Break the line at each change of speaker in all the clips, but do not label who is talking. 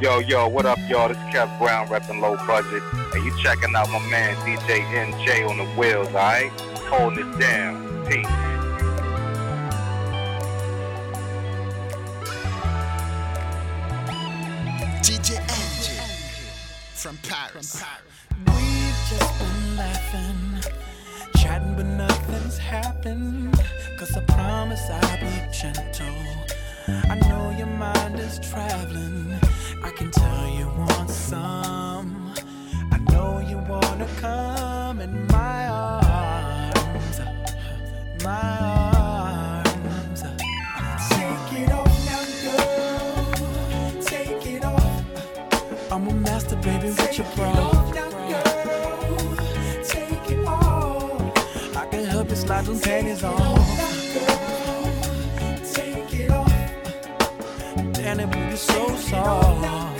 Yo, yo, what up, y'all? This is Kev Brown repping low budget. And you checking out my man DJ NJ on the wheels, alright? Holding it down. Peace.
DJ NJ from Paris. From Paris.
We've just been laughing, chatting, but nothing's happened. Cause I promise I'll be gentle. I know your mind is traveling I can tell you want some. I know you wanna come in my arms. My arms. I'm a master, baby, with your bra. Take it off. I can help you slide them panties on. so soft.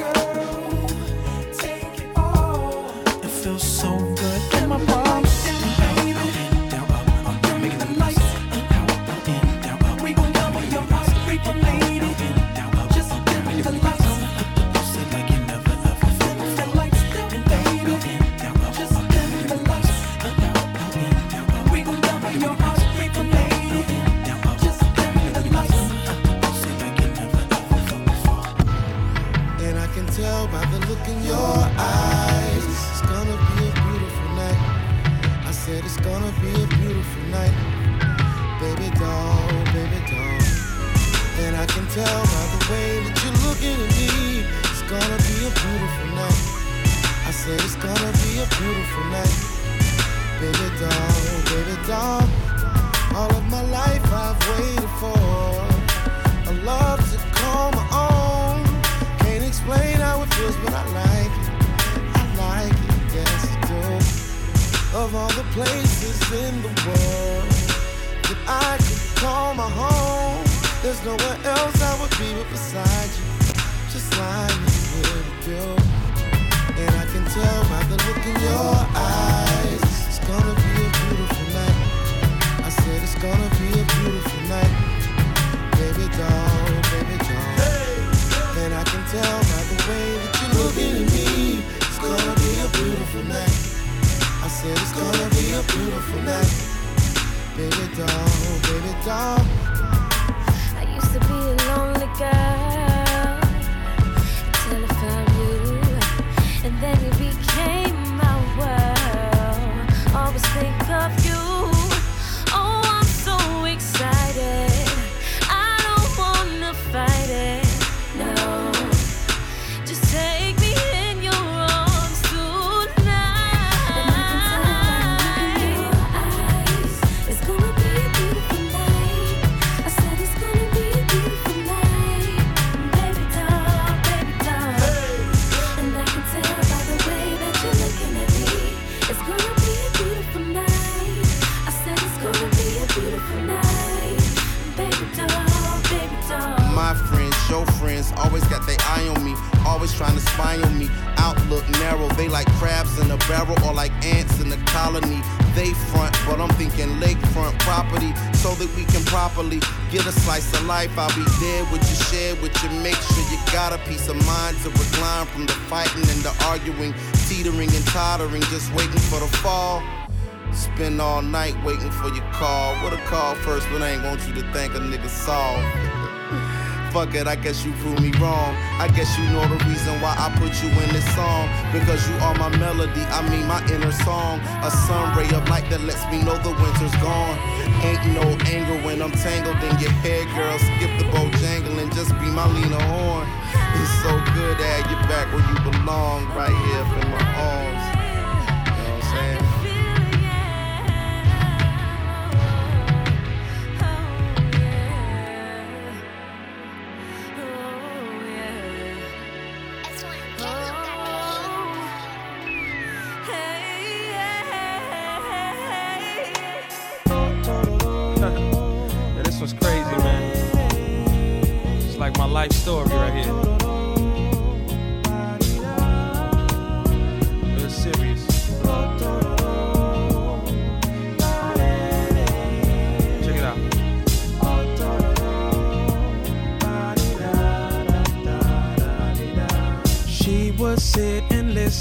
I
guess you proved me wrong. I guess you know the reason why I put you in this song. Because you are my melody, I mean my inner song. A sun ray of light that lets me know the winter's gone. Ain't no anger when I'm tangled in your hair, girl. Skip the bow jangling, just be my Lena Horne. It's so good to have you back where you belong, right here in my arms.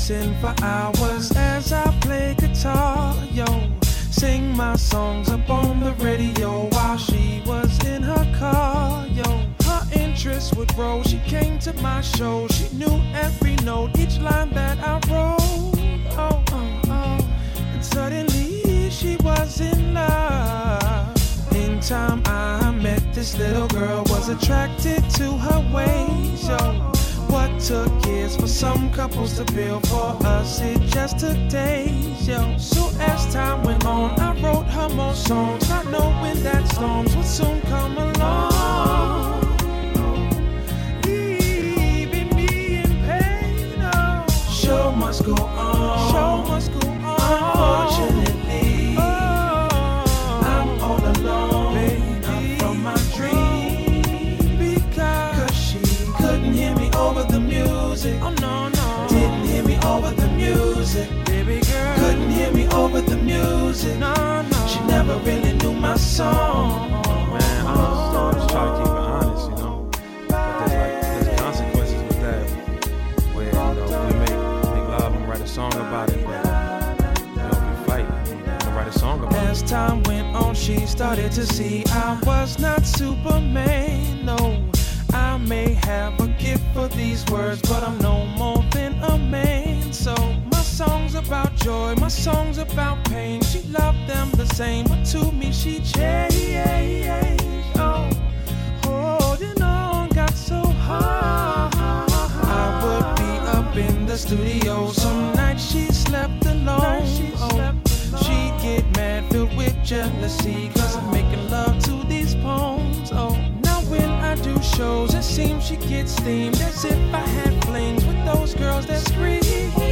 dancing for time went on, she started to see I was not Superman. No, I may have a gift for these words, but I'm no more than a man. So my song's about joy, my song's about pain. She loved them the same, but to me she changed. Oh, holding on got so hard. I would be up in the studio some night. She slept alone jealousy Cause I'm making love to these poems. Oh, now when I do shows It seems she gets steamed As if I had flames With those girls that scream.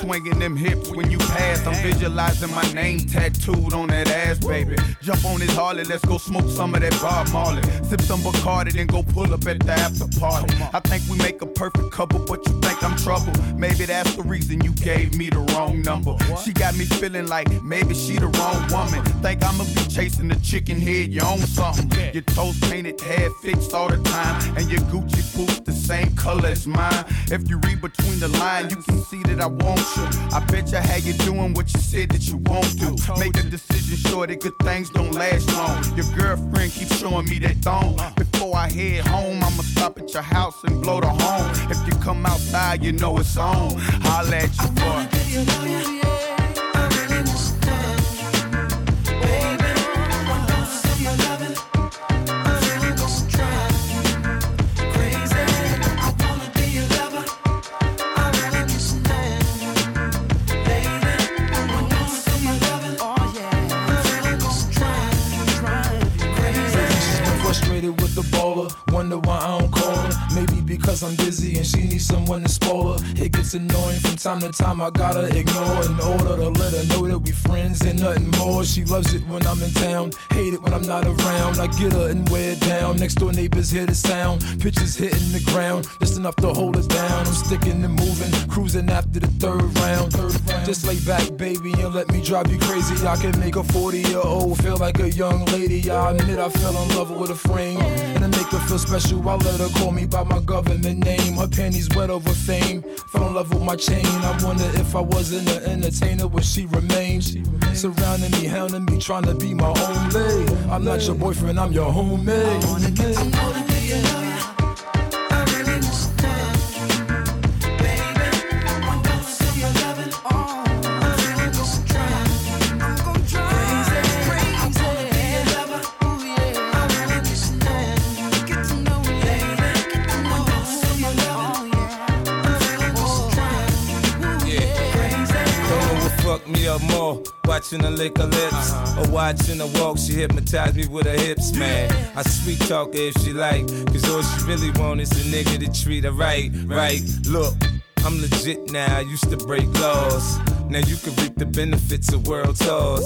Swinging them hips when you pass. I'm visualizing my name tattooed on that ass, baby. Jump on this Harley, let's go smoke some of that Bob Marley. Sip some Bacardi, then go pull up at the after party. I think we make a perfect couple, but you think I'm trouble. Maybe that's the reason you gave me the wrong number. She got me feeling like maybe she the wrong woman. Think I'ma be chasing the chicken head, you own something. Your toes painted, hair fixed all the time, and your Gucci boots the same color as mine. If you read between the lines, you can see that I want you. I bet you how you doing what you said that you won't do. Make a decision sure that good things don't last long. Your girlfriend keeps showing me that thong. Before I head home, I'ma stop at your house and blow the horn. If you come outside, you know it's on. Holla at you, boy.
Wonder why I don't because I'm busy and she needs someone to spoil her. It gets annoying from time to time. I gotta ignore in order to let her know that we friends and nothing more. She loves it when I'm in town, hate it when I'm not around. I get her and wear down. Next door neighbors hear the sound. Pitches hitting the ground, just enough to hold us down. I'm sticking and moving, cruising after the third round. Third round. Just lay back, baby, and let me drive you crazy. I can make a 40 year old feel like a young lady. I admit I fell in love with a frame. And to make her feel special, I let her call me by my government name. Her panties wet over fame. Fell in love with my chain. I wonder if I wasn't an entertainer, would she remain? Surrounding me, hounding me, trying to be my own lady. I'm not your boyfriend, I'm your homemade.
Me more. Watching her lick her lips uh-huh. or watching her walk. She hypnotized me with her hips, man. I sweet talk her if she like. Cause all she really want is a nigga to treat her right, right. Look, I'm legit now. I used to break laws. Now you can reap the benefits of world tours.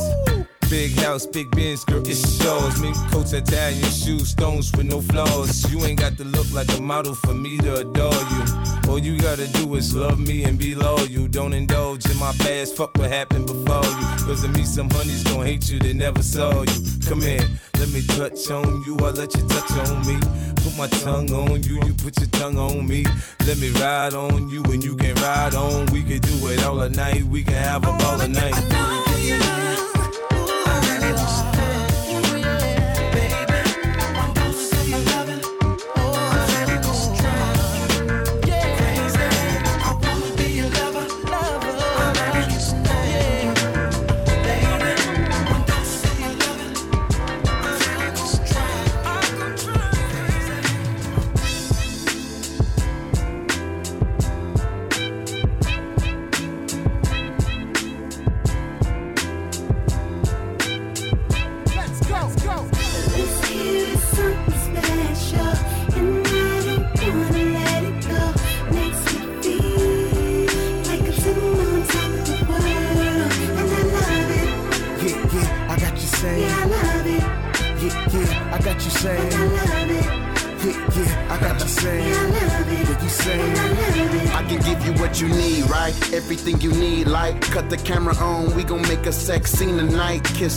Big house, big Benz, girl, it's yours. Mink coats, Italian shoes, stones with no flaws. You ain't got to look like a model for me to adore you. All you gotta do is love me and be loyal. You Don't indulge in my past, fuck what happened before you. Cause of me, some honeys gon' hate you, they never saw you. Come here, let me touch on you, I let you touch on me. Put my tongue on you, you put your tongue on me. Let me ride on you and you can ride on. We can do it all night, we can have a ball night.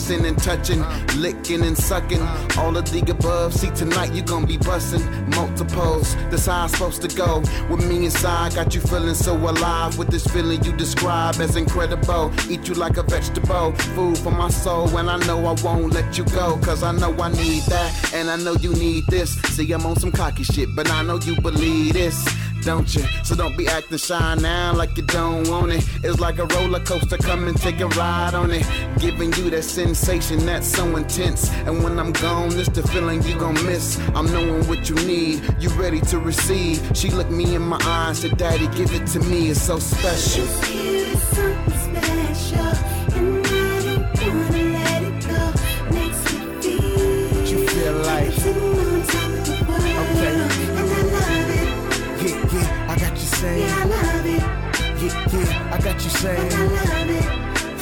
Kissing and touching, licking and sucking. All of the above. See, tonight you gonna be busting multiples. That's how I'm supposed to go. With me inside, got you feeling so alive. With this feeling you describe as incredible. Eat you like a vegetable. Food for my soul, and I know I won't let you go. Cause I know I need that, and I know you need this. See, I'm on some cocky shit, but I know you believe this, don't you? So don't be acting shy now like you don't want it. It's like a roller coaster, come and take a ride on it. Giving you that sensation that's so intense. And when I'm gone, it's the feeling you gon' miss. I'm knowing what you need, you ready to receive. She looked me in my eyes, said, Daddy, give it to me, it's so special.
It's something special, and I don't wanna let go. Makes me feel.
You feel like,
on top of the world,
Okay.
and I love it.
yeah, yeah, I got you saying.
Yeah, I love it.
Yeah, yeah, I got you saying.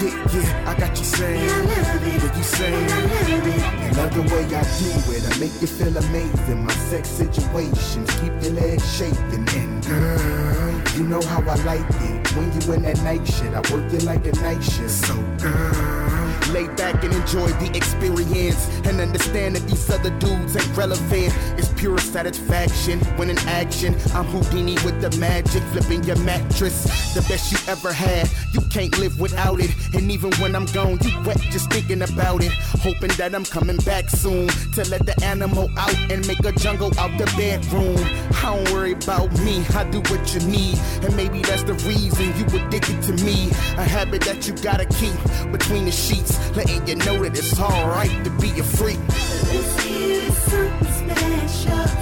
Yeah, I got you saying.
Yeah, I love it.
You saying.
I love it.
Love the way I do it. I make you feel amazing. My sex situations keep your legs shaking. And girl, you know how I like it. When you in that night shit, I work you like a night shift. So girl,
Lay back and enjoy the experience and understand that these other dudes ain't relevant. It's pure satisfaction when in action. I'm Houdini with the magic, flipping your mattress. The best you ever had, you can't live without it. And even when I'm gone, you wet just thinking about it. Hoping that I'm coming back soon to let the animal out and make a jungle out the bedroom. I don't worry about me, I do what you need. And maybe that's the reason you addicted to me. A habit that you gotta keep between the sheets, letting you know that it's alright to be a freak.
This is something special,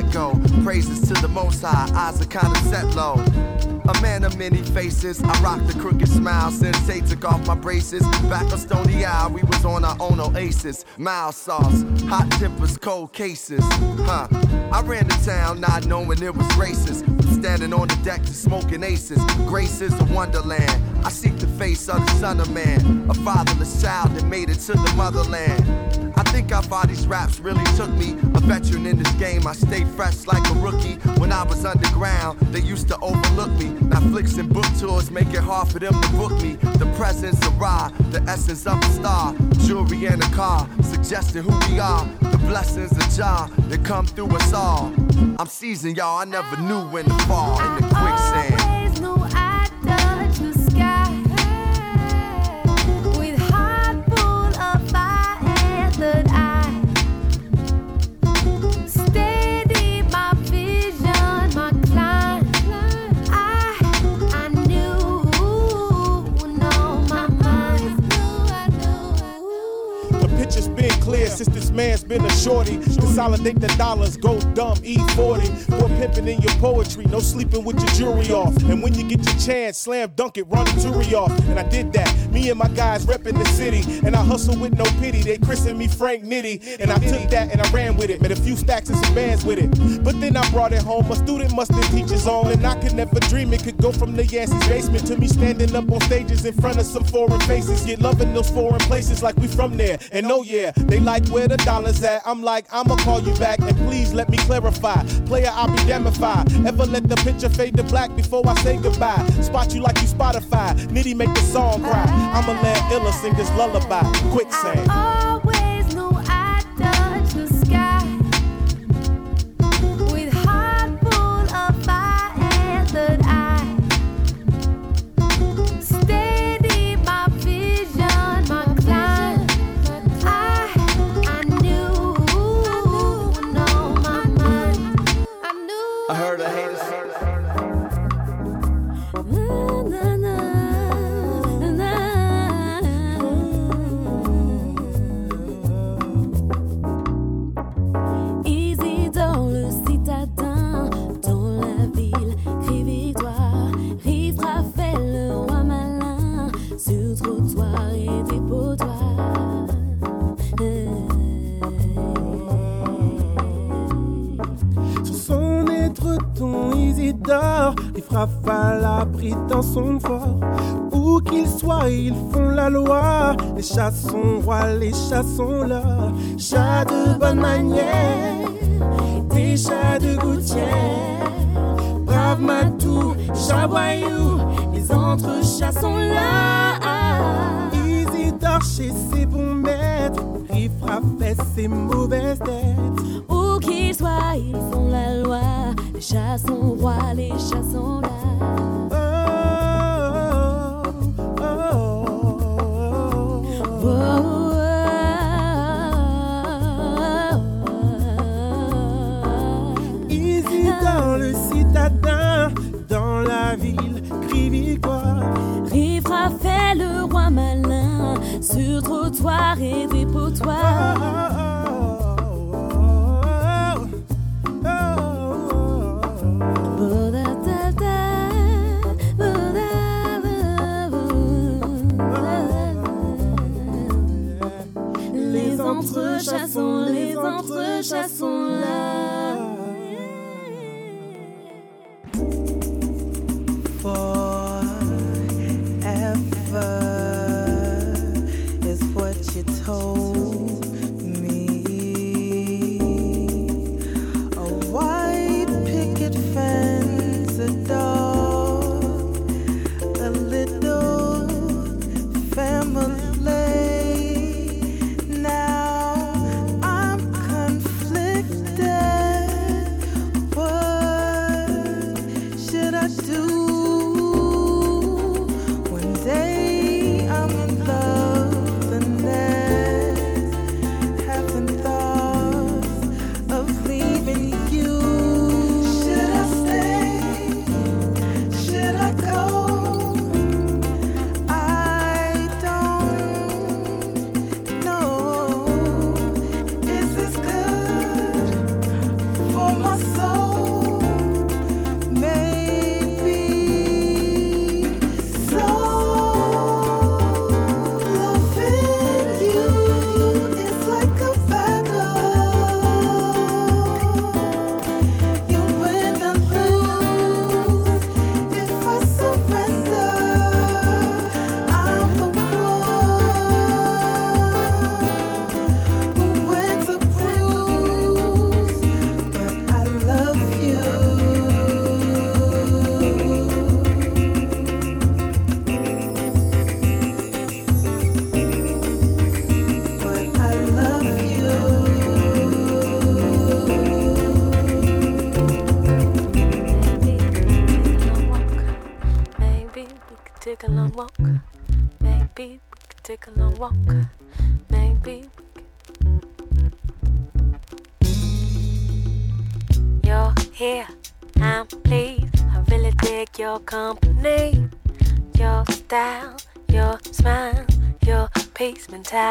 let go.
Praises to the most high, eyes are kinda set low. A man of many faces, I rock the crooked smile. Sensei took off my braces. Back on Stony Isle, we was on our own oasis. Mild sauce, hot tempers, cold cases. Huh. I ran the town not knowing it was racist. Standing on the deck to smoking aces. Grace is a wonderland. I seek the face of the son of man. A fatherless child that made it to the motherland. I think how far these raps really took me. Veteran in this game, I stay fresh like a rookie. When I was underground, they used to overlook me. Now flicks and book tours make it hard for them to book me. The presence of raw, the essence of a star. Jewelry and a car, suggesting who we are. The blessings of Jah that come through us all. I'm seasoned, y'all. I never knew when to fall
Consolidate the dollars, go dumb, E40. for pimping in your poetry, no sleeping with your jewelry off. And when you get your chance, slam dunk it, run the jury off. And I did that. Me and my guys repping the city. And I hustle with no pity. They christened me Frank Nitty. And I took that and I ran with it. Made a few stacks and some bands with it. But then I brought it home. A student must have teachers on. And I could never dream it could go from the Yancey's basement to me standing up on stages in front of some foreign faces. Get loving those foreign places like we from there. And oh yeah, they like
where the dollars at. I'm like, I'm a call you back and please let me clarify. Player, I'll be damified. Ever let the picture fade to black before I say goodbye? Spot you like you Spotify. Nitty make the song cry. I'ma let Illa sing this lullaby. Quicksand.
chassons rois, les chassons là. Chat de bonne manière, des chats de gouttière. Brave Matou, Chaboyou, les entre chassons là. Isidore chez ses bons maîtres, Riffra fait ses mauvaises têtes.
Où qu'ils soient, ils font la loi. Les chats sont rois, les chats sont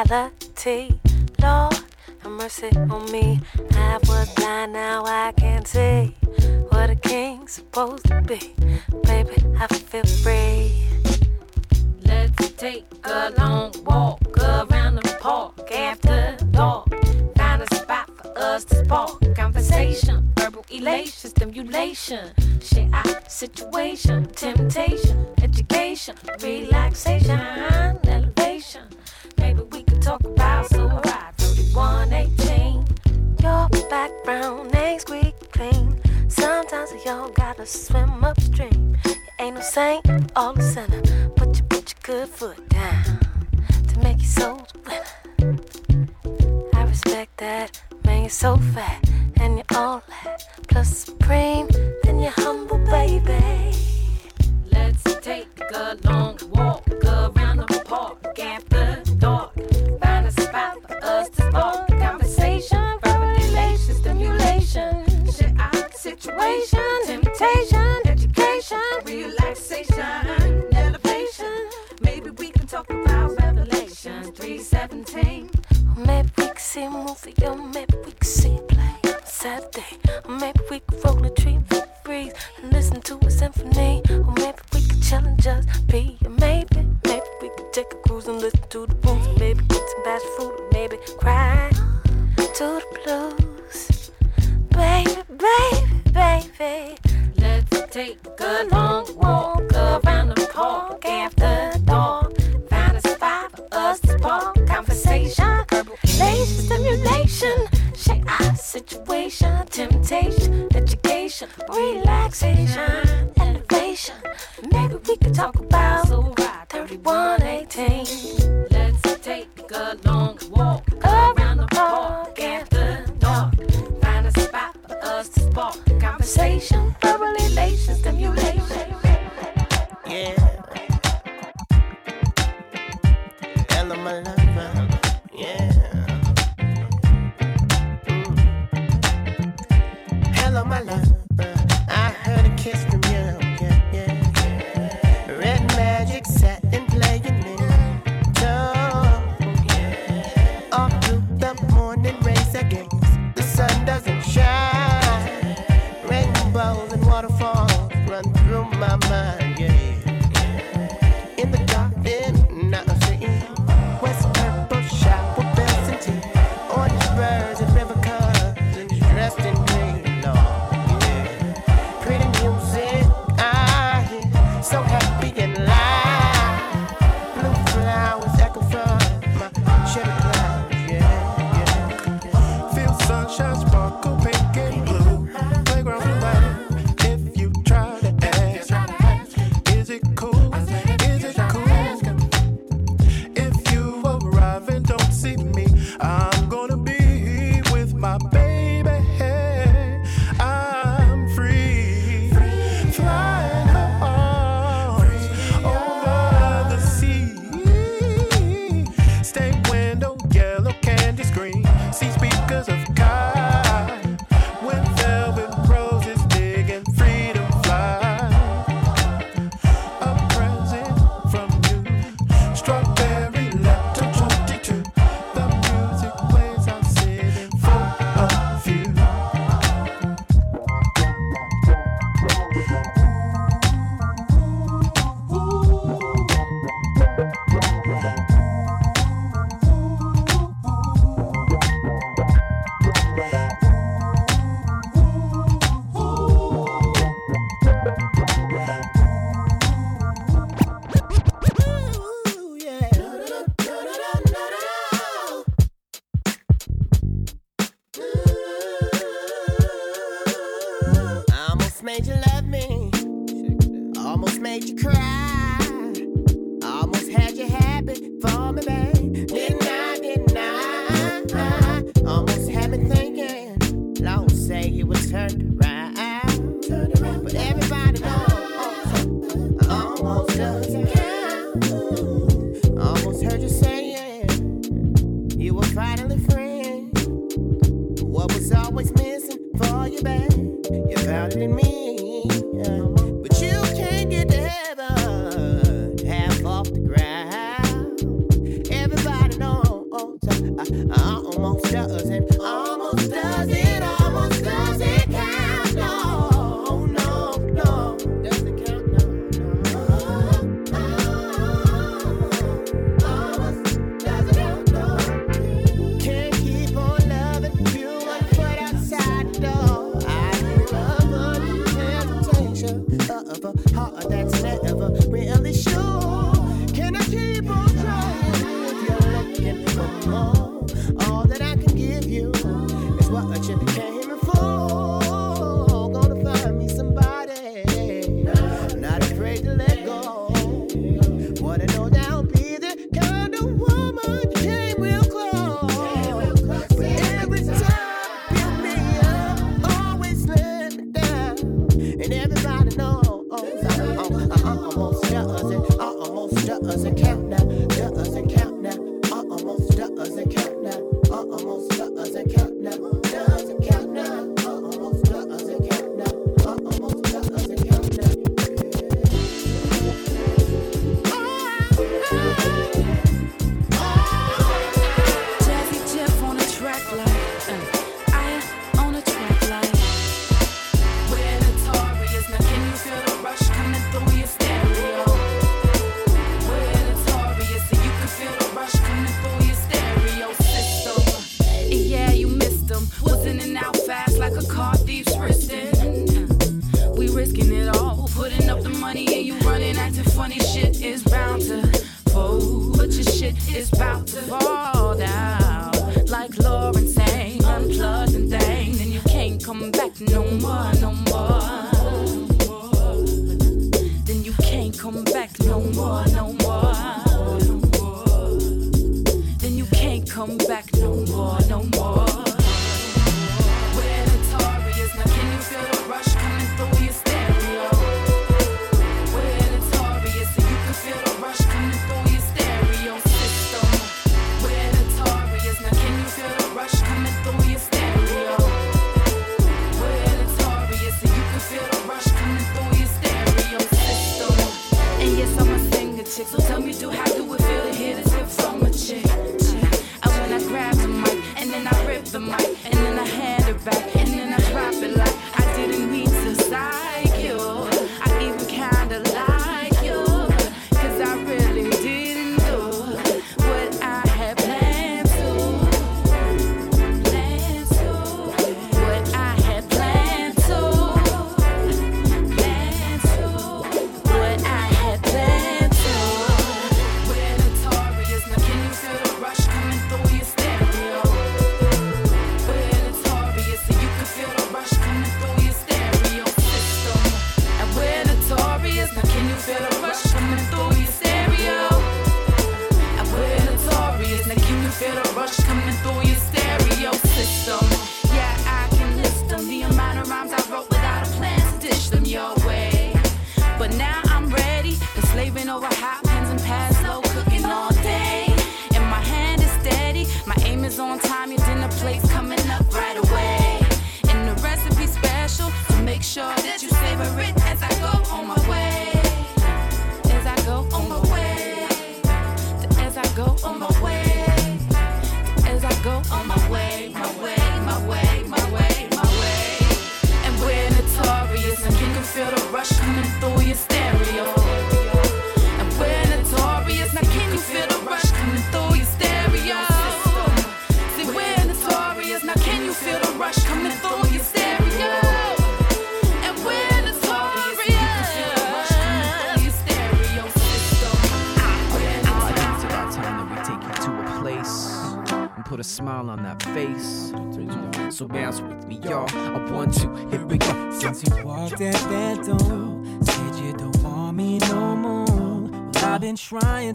Reality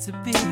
to
pick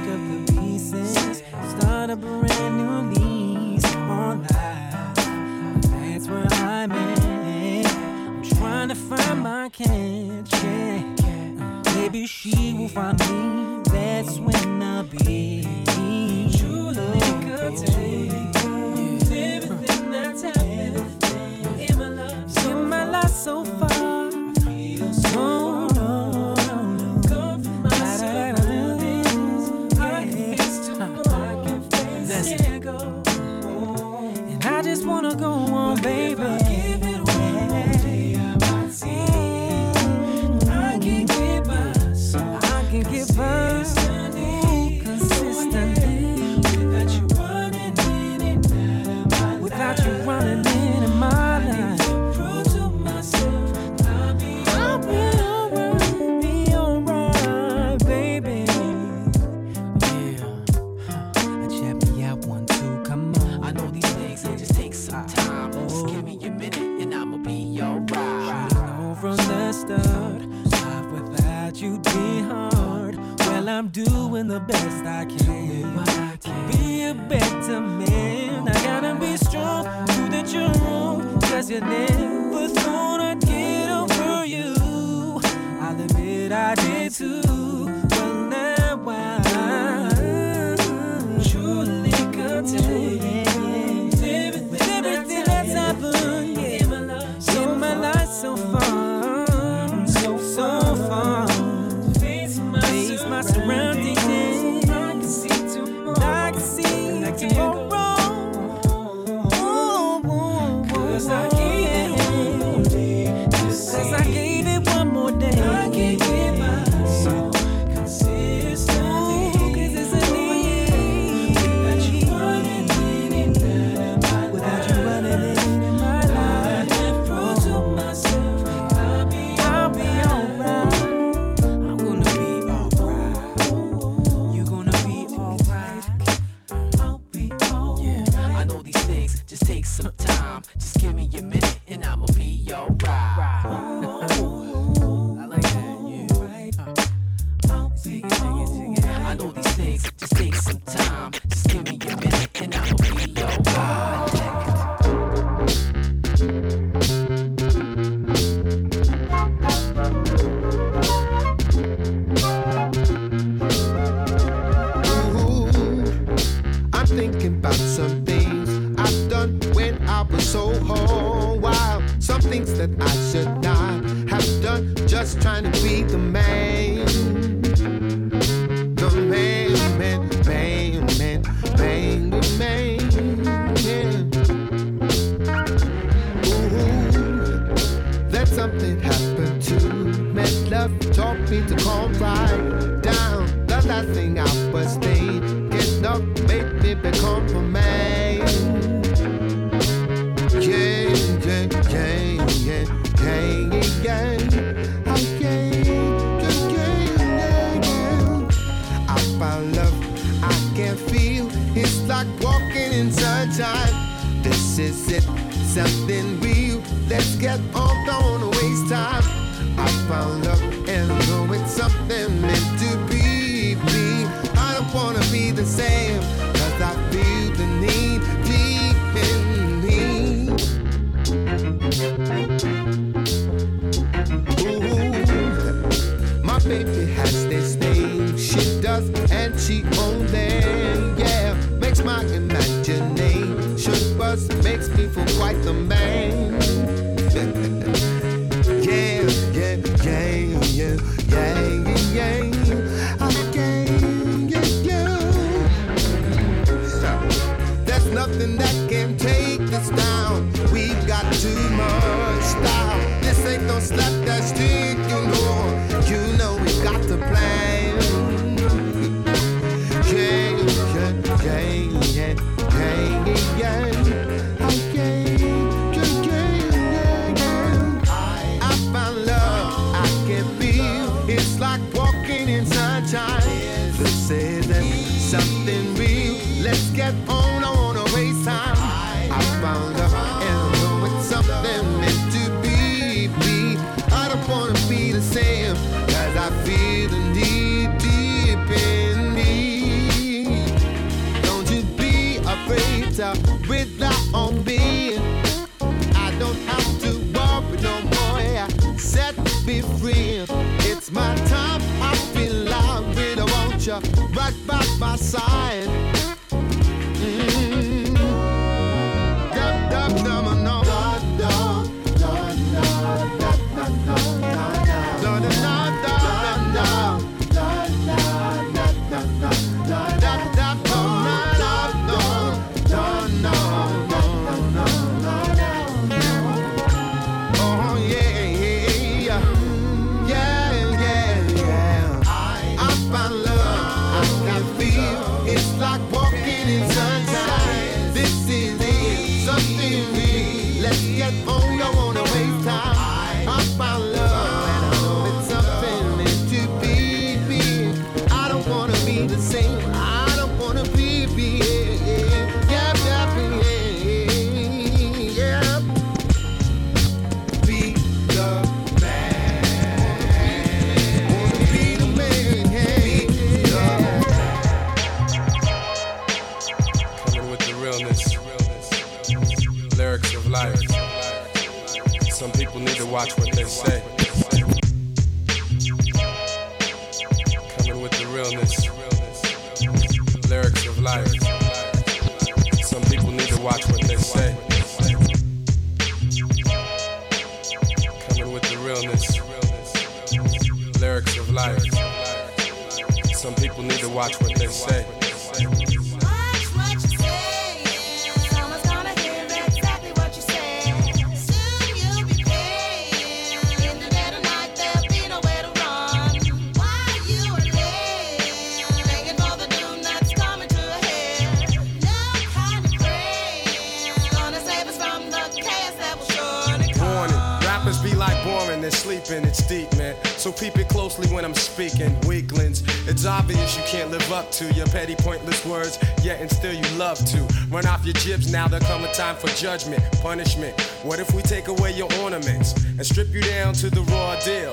to
your
petty, pointless words, yet and still you love to. Run off your jibs now, there come a time for judgment, punishment. What if we take away your ornaments and strip you down to the raw deal?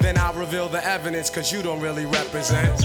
Then I'll reveal the evidence, cause you don't really represent.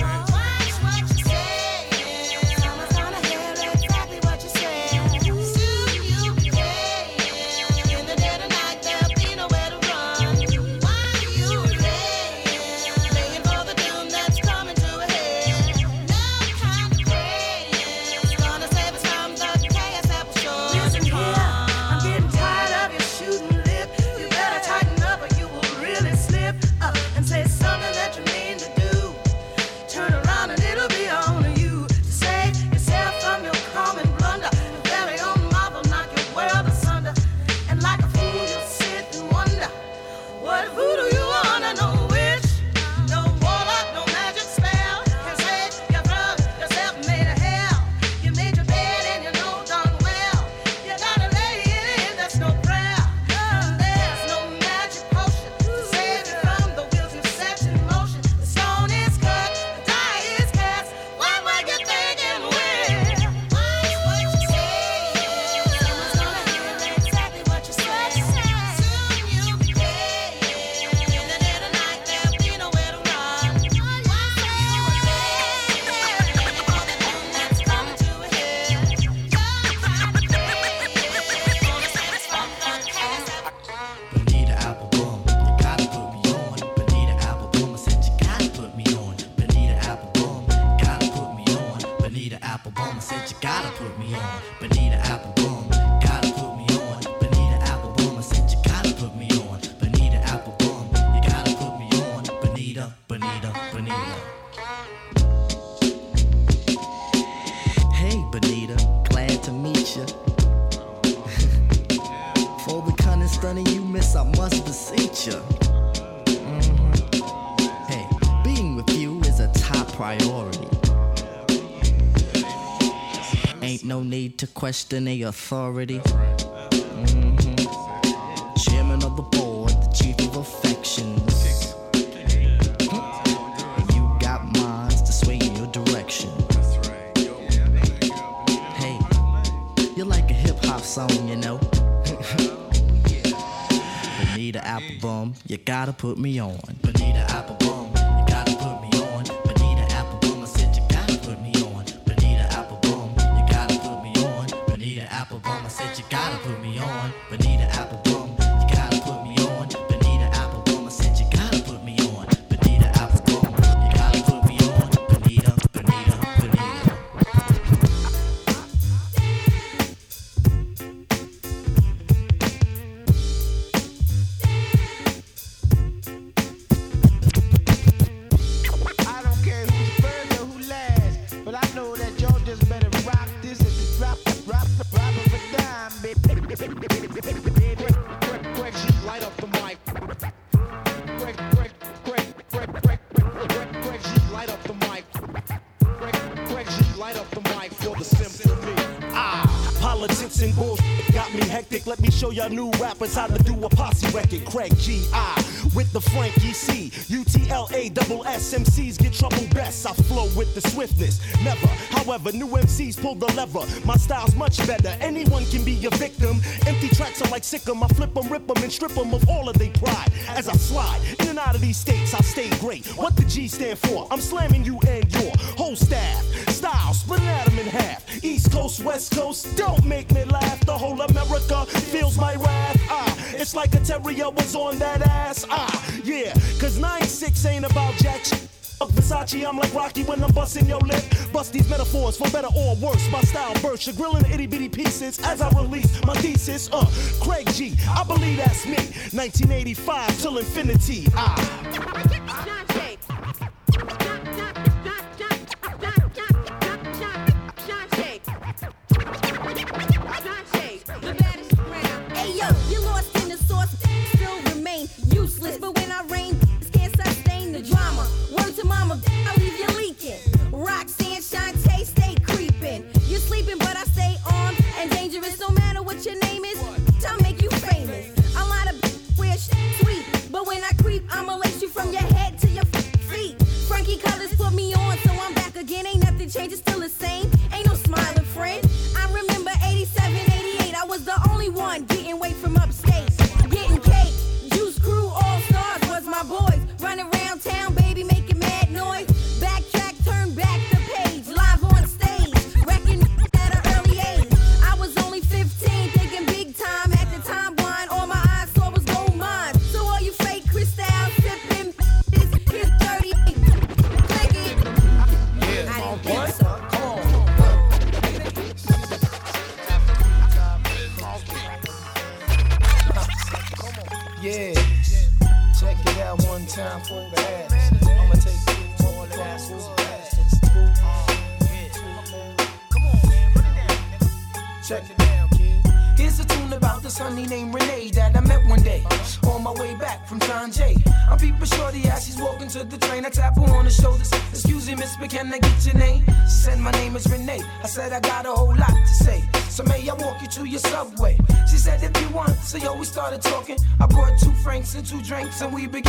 Questioning authority.
rappers how to do a posse record. Craig G.I. with the Frankie C. Double S. MCs get trouble best. I flow with the swiftness. Never, however, new MCs pull the lever. My style's much better. Anyone can be a victim. Empty tracks are like sicker. My flip them and strip them of all of their pride. As I slide in and out of these states, I stay great. What the G stand for? I'm slamming you and your whole staff. Style, splitting them in half. East Coast, West Coast, don't make me laugh. The whole America feels my wrath. Ah, it's like a terrier was on that ass. Ah, yeah, cause 9-6 ain't about jack Fuck Versace, I'm like Rocky when I'm busting your lip. Bust these metaphors for better or worse. My style bursts, you're grilling itty bitty pieces as I release my thesis. Uh, Craig G, I believe that's me. 1985 till infinity. Ah.
So
we begin.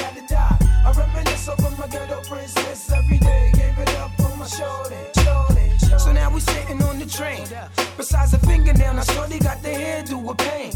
Had to die. I reminisce over my ghetto princess every day. Give it up for my shorty, shorty. So now we sitting on the train. Besides a fingernail, now shorty got the hairdo with pain.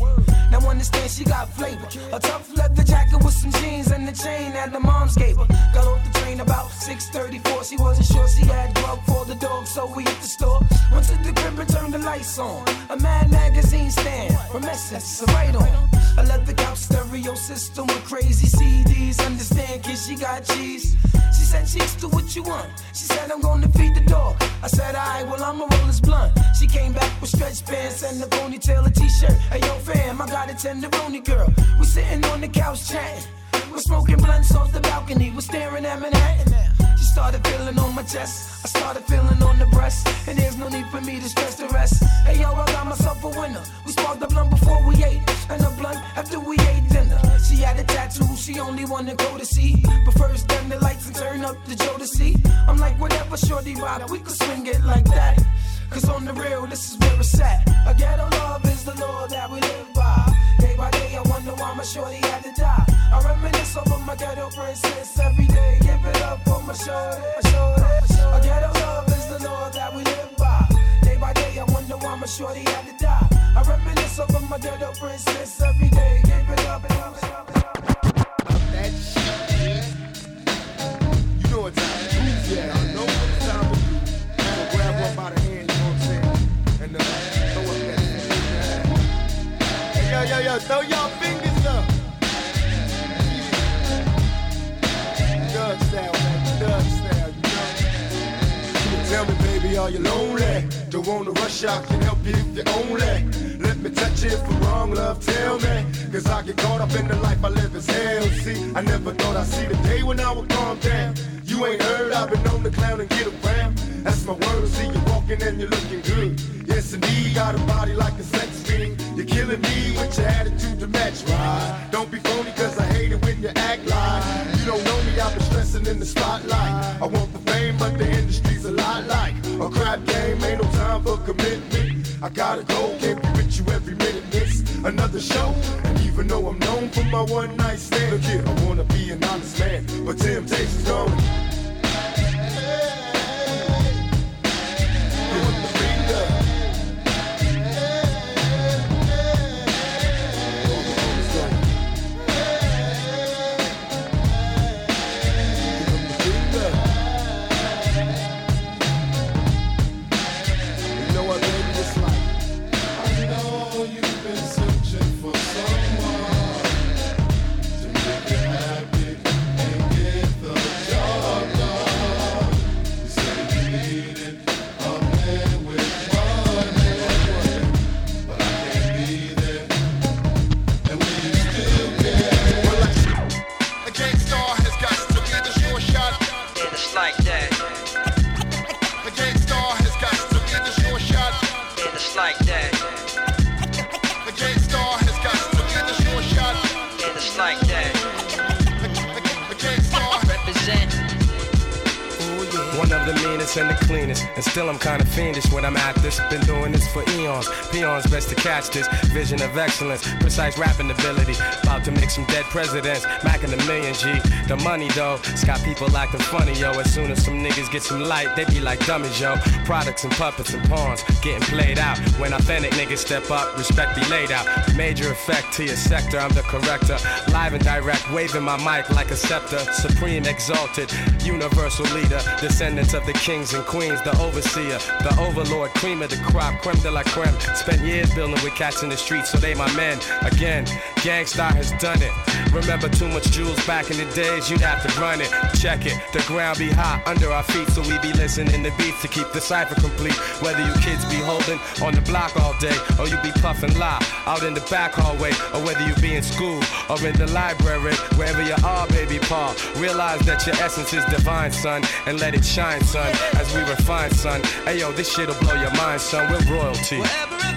Now understand she got flavor. A tough leather jacket with some jeans and the chain that the moms gave her. Got off the train about 6:34. She wasn't sure she had grub for the dog, so we hit the store. Went to the crib and turned the lights on. A Mad magazine stand from Essence, right on. A leather couch stereo system with crazy CDs. Understand, kid, she got cheese. She said, Cheeks, do what you want. She said, I'm gonna feed the dog. I said, Alright, well, I'ma roll this blunt. She came back with stretch pants and a ponytail, a t shirt. Hey, yo, fam, I got a tenderoni girl. We sitting on the couch chatting. We're smoking blunts off the balcony. We're staring at Manhattan. She started feeling on my chest. I started feeling on the breast. And there's no need for me to stress the rest. Hey yo, I got myself a winner. We sparked the blunt before we ate. And a blunt after we ate dinner. She had a tattoo, she only wanna go to see. But first, dim the lights and turn up the Jodeci. I'm like, whatever, shorty rock, we could swing it like that. Cause on the real, this is where it's at. A ghetto love is the law that we live by. Day by day, I wonder why my shorty had to die. I reminisce over my ghetto princess every day. Give it up for my shorty. A ghetto love is the law that we live by. Day by day, I wonder why my shorty had to die. I reminisce over my ghetto princess every day. Give it up, it up, up, up.
I'm saying? And uh, yo, yo, yo, throw your baby, are you lonely? Don't wanna rush out, can help you if you're only. Let me touch it for wrong, love, tell me. Cause I get caught up in the life I live as hell. See, I never thought I'd see the day when I would calm down. You ain't heard, I've been on the clown and get around. That's my word, see you walking and you're looking good. Yes, indeed, got a body like a sex fiend. You're killing me with your attitude to match, right? Don't be phony, cause I hate it when you act like you don't know me, I've been stressing in the spotlight. I want the fame, but the industry's a lot like a crap game, ain't no time for commitment. I gotta go, can't be with you every minute, miss another show. And even though I'm known for my one night stand, look here, I wanna be an honest man, but temptation's gone. Said you
fiendish when I'm at this. Been doing this for eons. Peons best to catch this vision of excellence, precise rapping ability. About to make some dead presidents, macking a million G. The money though, it's got people acting funny, yo. As soon as some niggas get some light, they be like dummies, yo. Products and puppets and pawns getting played out. When authentic niggas step up, respect be laid out. Major effect to your sector, I'm the corrector. Live and direct, waving my mic like a scepter. Supreme exalted, universal leader. Descendants of the kings and queens, the overseer, the overlord, cream of the crop, creme de la creme. Spent years building with cats in the streets, so they my men. Again, Gang Starr has done it. Remember too much jewels back in the days, you'd have to run it. Check it, the ground be hot under our feet, so we be listening to beats to keep the cipher complete. Whether you kids be holding on the block all day, or you be puffing lie out in the back hallway, or whether you be in school or in the library, wherever you are, baby Paul. Realize that your essence is divine, son, and let it shine, son, as we refine, son. Hey yo, this shit'll blow your mind, son. We're royalty.
Wherever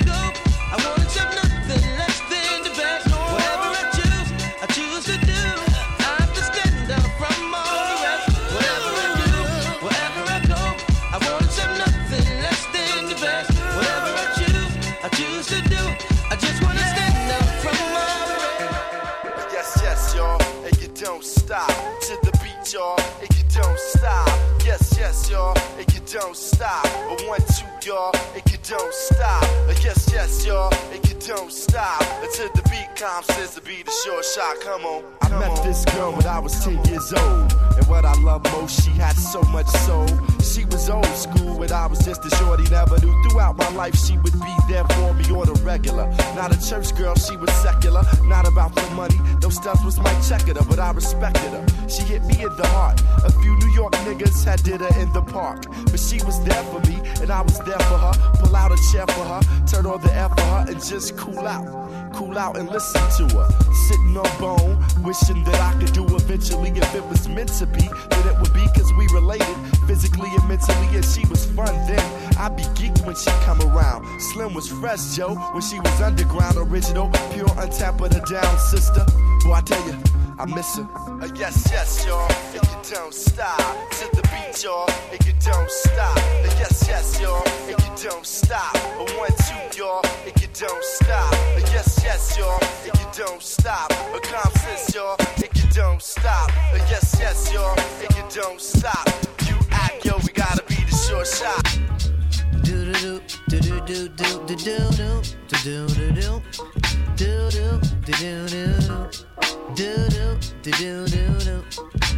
don't stop. A one, two, y'all, and you don't stop. A yes, yes, y'all, and you don't stop. Until the beat comes, says to be the short shot. Come on.
I met this girl when I was 10 years old. And what I love most, she had so much soul. She was old school, and I was just a shorty. Never knew throughout my life she would be there for me on the regular. Not a church girl, she was secular. Not about the money, those stuff was my checker, but I respected her. She hit me in the heart. A few New York niggas had did her in the park. But she was there for me, and I was there for her. Pull out a chair for her, turn on the air for her, and just cool out. Cool out and listen to her. Sitting on bone, wishing that I could do eventually. If it was meant to be, then it would be cause we related physically and mentally. And she was fun then. I'd be geeked when she come around. Slim was fresh, Joe, when she was underground, original, pure, untapped, her down, sister. Boy, I tell you, I miss her.
A yes, yes, y'all, and you don't stop. To the beat, y'all, and you don't stop. A yes, yes, y'all, and you don't stop. A one, two, y'all, you don't stop. Yes, yes, y'all, and you don't stop. A calm y'all, and you don't stop. Yes, yes, y'all, and you don't stop. You act, yo, we gotta be the short shot.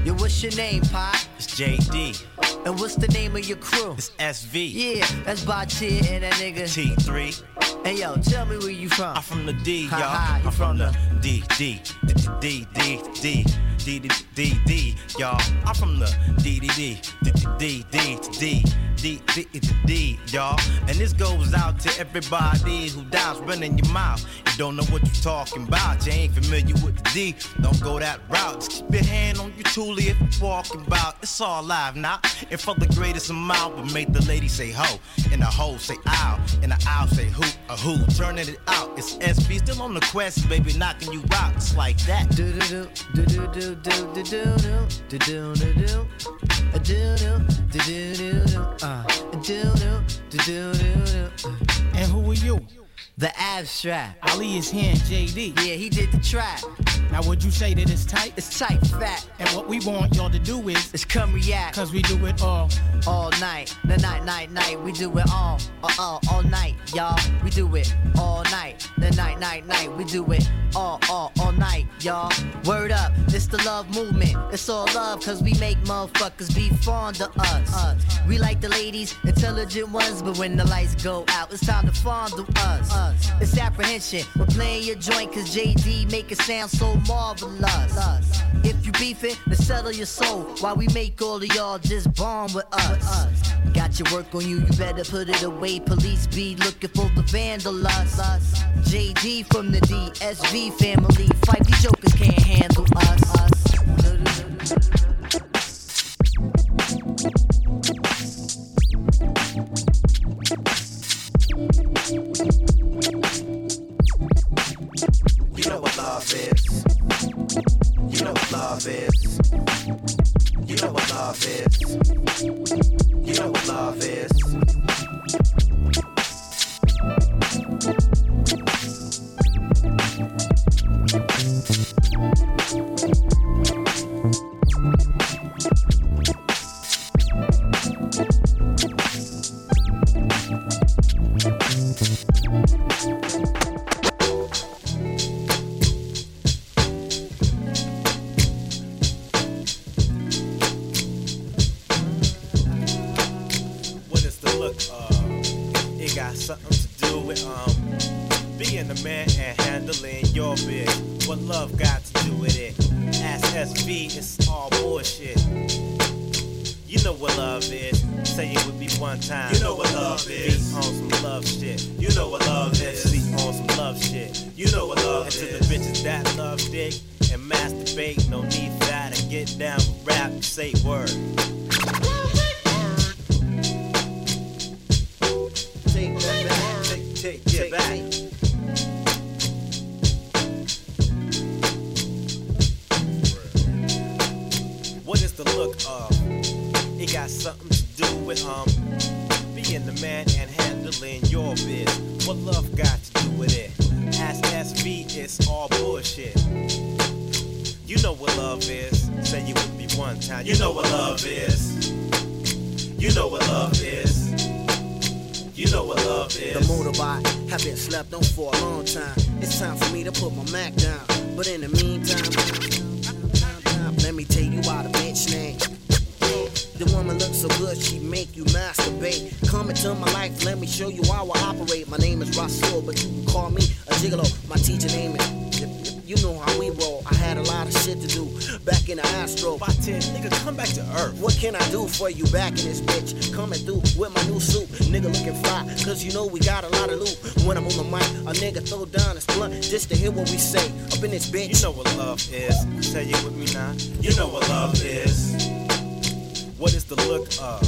Yo, what's your name, Pop?
It's JD.
And what's the name of your crew?
It's SV.
Yeah, that's Baatin and that nigga
T3.
Hey yo, tell me where you from.
I'm from the D, y'all. I'm from the D, D, D, D, D, D, D, D, D, y'all. I'm from the D, D, D, D, D, D, D, D, D, y'all. And this goes out to everybody who dies running your mouth. You don't know what you're talking about. You ain't familiar with the D. Don't go that route. Just keep your hand on your toolie if you're walking about. It's all live now. And for the greatest amount, we make the lady say ho, and the ho say ow, and the ow say who, a who. Turning it out. It's SV still on the quest, baby, knocking you out. It's like that.
Do do do do do do uh.
And who are you?
The abstract.
Ali is here in JD.
Yeah, he did the trap.
Now would you say that it's tight?
It's tight, fat.
And what we want y'all to do is
It's come react.
Cause we do it all
all night. The night, night, night. We do it all, all, all, all night, y'all. We do it all night. The night, night, night. We do it all, all, all night, y'all. Word up, it's the love movement. It's all love, cause we make motherfuckers be fond of us. us. We like the ladies, intelligent ones, but when the lights go out, it's time to fondle us. It's apprehension. We're playing your joint, cause JD make it sound so marvelous. If you beefing, then settle your soul while we make all of y'all just bomb with us. Got your work on you, you better put it away. Police be looking for the vandalous. JD from the DSV family. Fight these jokers can't handle us.
You know what love is. You know what love is. You know what love is. You know what love is.
What Ask SV, it's all bullshit. You know what love is. Say it with me one time.
You know what love is.
Be on some love shit.
You know what love is.
Sleep on some love shit.
You know what love
and to the bitches that love dick and masturbate, no need for that. And get down with rap, say word. Love is. You
know what love is.
You know what love is.
The motorbike have been slept on for a long time. It's time for me to put my Mac down. But in the meantime, let me tell you why the bitch name. The woman looks so good, she make you masturbate. Come into my life, let me show you how I operate. My name is Rasul, but you can call me a gigolo. My teacher name is. You know how we roll. I had a lot of shit to do back in the Astro. By 10, nigga, come back to Earth. What can I do for you back in this bitch? Coming through with my new suit. Nigga looking fly, cause you know we got a lot of loot. When I'm on the mic, a nigga throw down his blunt just to hear what we say. Up in this bitch.
You know what love is. Say it with me now. You know what love is. What is the look of?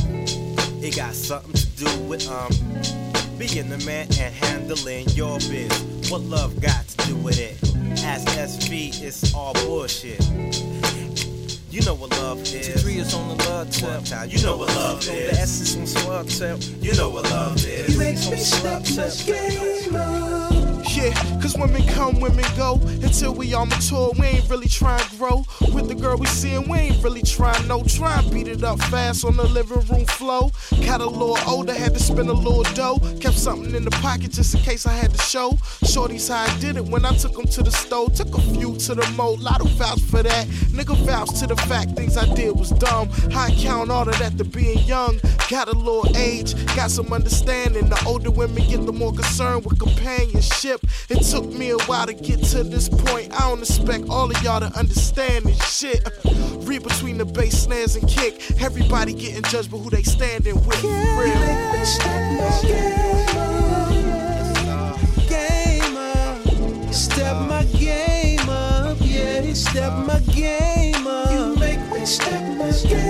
It got something to do with um being the man and handling your biz. What love got to do with it? As SV, it's all bullshit. You know what love is.
Two three is on the love tip.
time. You know what love
On
is.
The essence on swell tip.
You know what love is.
Makes me step tip.
Yeah, cause women come, women go. Until we all mature, we ain't really trying to grow. With the girl we seeing, we ain't really trying no. Try and beat it up fast on the living room floor. Got a little older, had to spend a little dough. Kept something in the pocket just in case I had to show. Shorty's how I did it when I took them to the store. Took a few to the mo, lot of vouch for that. Nigga vouch to the fact things I did was dumb. I count all of that to being young. Got a little age, got some understanding. The older women get, the more concerned with companionship. It took me a while to get to this point. I don't expect all of y'all to understand this shit. Read between the bass snares and kick. Everybody getting judged by who they standing with.
Game up. Step my game up. Yeah, step my game up. You make me step my game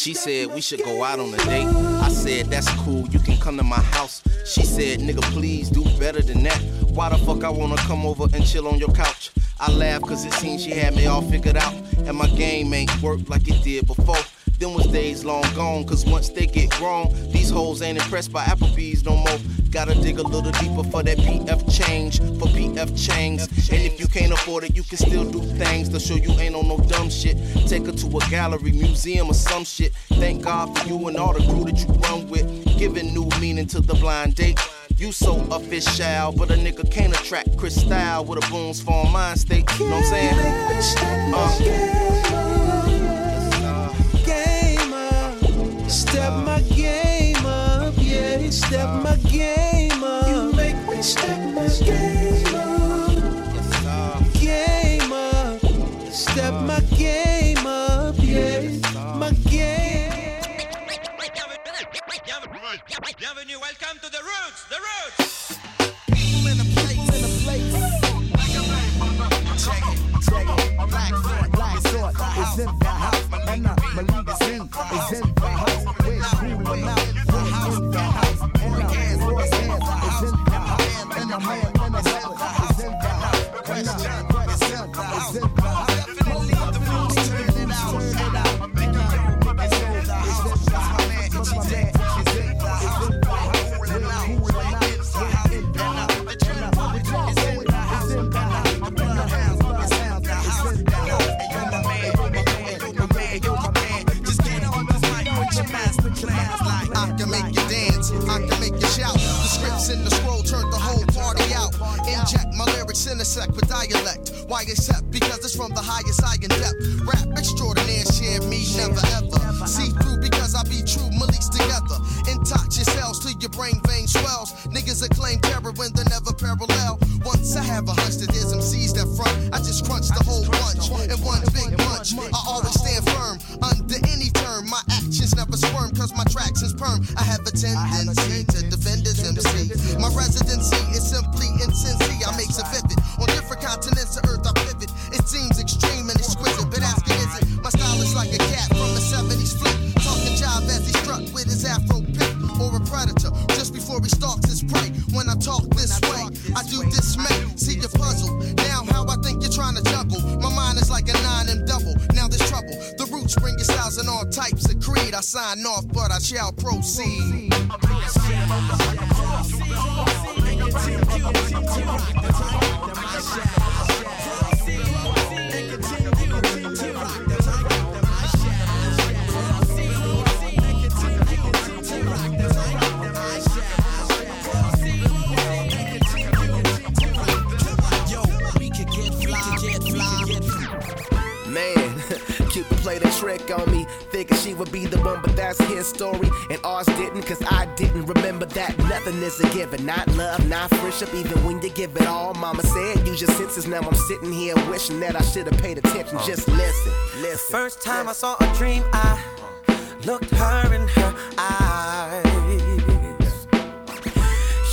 She said we should go out on a date. I said that's cool, you can come to my house. She said, nigga, please do better than that. Why the fuck I wanna come over and chill on your couch? I laughed cause it seemed she had me all figured out. And my game ain't worked like it did before. Them was days long gone, cause once they get grown, these hoes ain't impressed by Applebee's no more. Gotta dig a little deeper for that PF Chang's, for PF Chang's. And if you can't afford it, you can still do things to show you ain't on no dumb shit. Take her to a gallery, museum, or some shit. Thank God for you and all the crew that you run with. Giving new meaning to the blind date. You so official, but a nigga can't attract Cristal with a Boone's Farm mind state. You know what I'm saying? Uh,
Step my game up. Yeah, step my game up. You make me step
sec with dialect. Why accept? Because it's from the highest I in depth. Rap
Man, Cupid played a trick on me, thinking she would be the one, but that's his story. And ours didn't, cause I didn't remember that nothing is a given. Not love, not friendship, even when you give it all. Mama said, use your senses. Now I'm sitting here wishing that I should have paid attention. Just listen, listen.
First time I saw a dream, I looked her in her eyes.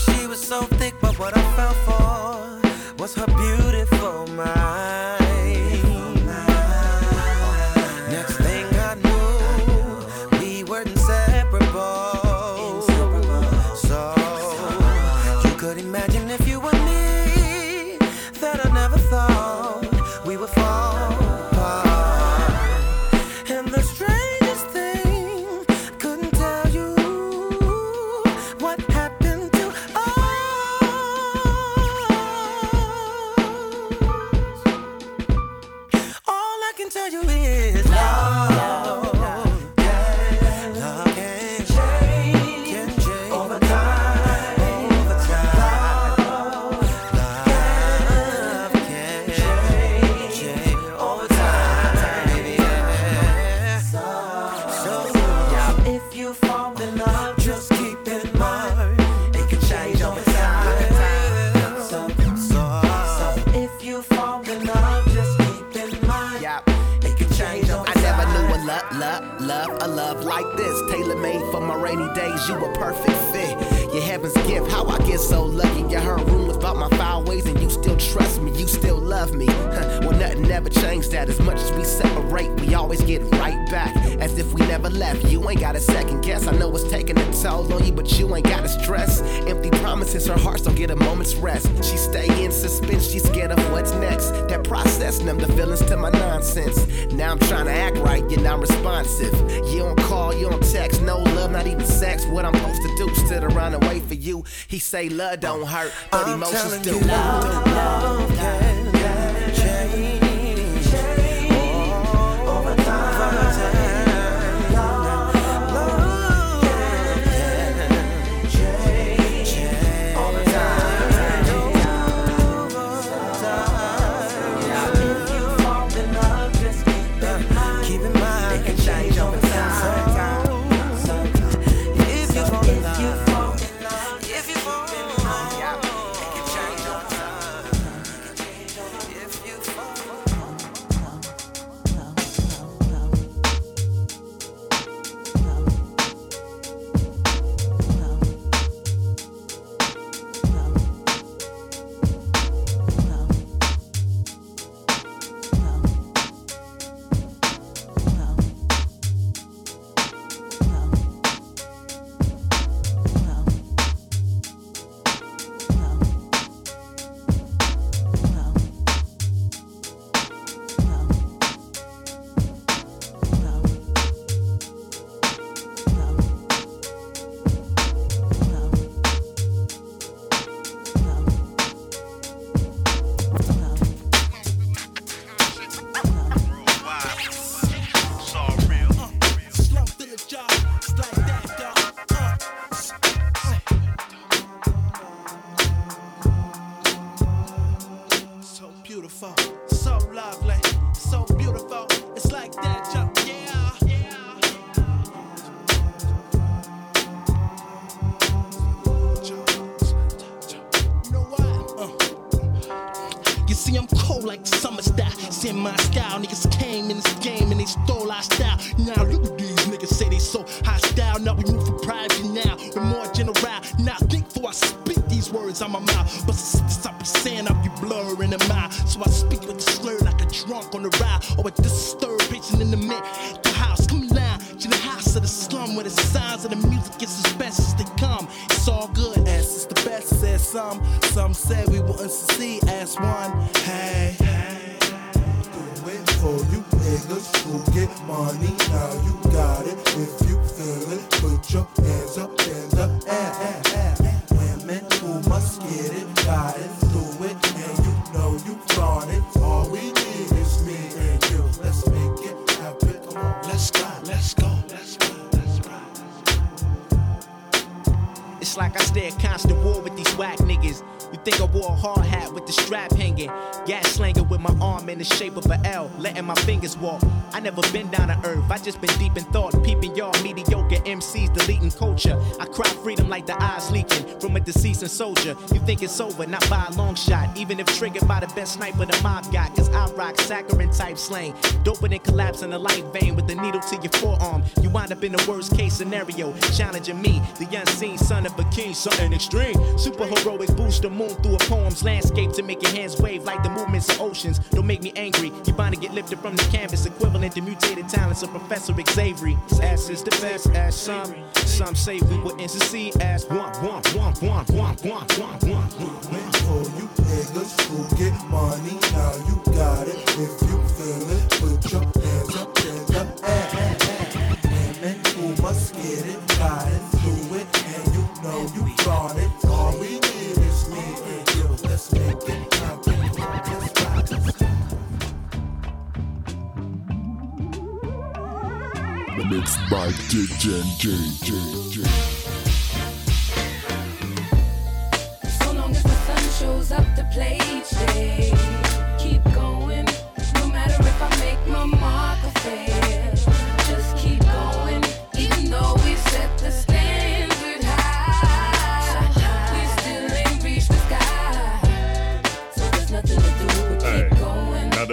She was so thick, but what I fell for was her beautiful mind. You
a perfect fit. Your heaven's gift, how I get so lucky. You heard rumors about my foul ways and you still trust me, you still love me. Well, nothing ever changed that. As much as we separate, we always get right back. As if we never left. You ain't got a second guess. I know it's taking a toll on you, but you ain't got to stress. Empty promises, her heart don't get a moment's rest. She stay in suspense, she's scared of what's next. That process numb the feelings to my nonsense. Now I'm trying to act right, you're not responsive. You don't call, you don't text, no love, not even sex. What I'm supposed to do, sit around and wait for you. He say love don't hurt, but
I'm
emotions do.
you, love, love can
fingers walk. I never been down to earth, I just been deep in thought, soldier. You think it's over, not by a long shot, even if triggered by the best sniper the mob got. Cause I rock saccharine type slang, doper than collapsing the light vein with the needle to your forearm. You wind up in the worst case scenario, challenging me, the unseen son of a king, something extreme. Super heroic boost the moon through a poem's landscape to make your hands wave like the movements of oceans. Don't make me angry, you bound to get lifted from the canvas, equivalent to mutated talents of Professor Xavier. Ass is the best, as some, some say we wouldn't succeed as one, one, one, one, one, one, one, one.
For you niggas who get money, now you got it. If you feel it, put your hands up in the air. Women who must get it, got it, do it, and you know you got it. All we need is me and you. Let's make it happen. Let's ride this.
Mixed by DJ JJ.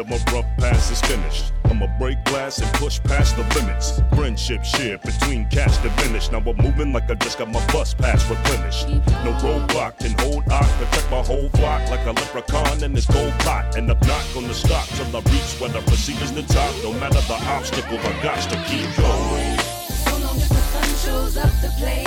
My
rough pass is finished, break glass and push past the limits. Friendship shared between cash diminished. Now I'm moving like I just got my bus pass replenished. No roadblock can hold I protect my whole flock like a leprechaun in this gold pot. And I'm not gonna stop till I reach where the perceive is the top. No matter the obstacle, I got to keep going.
So long as the sun shows up to play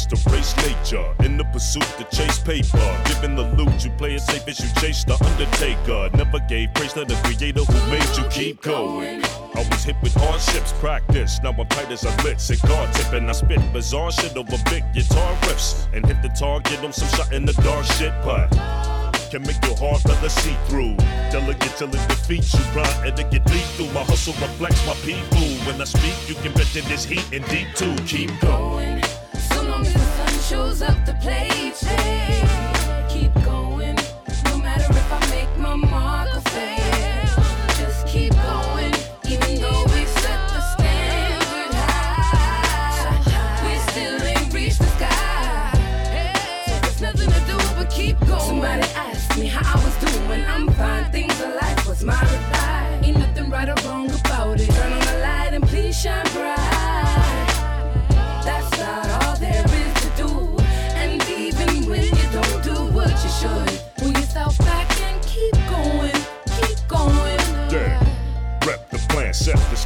Waste to race nature in the pursuit to chase paper? Given the loot, you play it safe as you chase the undertaker. Never gave praise to the creator who made you keep going. I was hit with hardships, practice. Now I'm tight as a lit cigar tip, and I spit bizarre shit over big guitar riffs. And hit the target on some shot in the dark shit putt. Can make your heart fella see through. Delicate till it defeats you. Grind and it get deep through. My hustle reflects my people. When I speak, you can bet that there's heat and deep too. Keep going.
Shows up to play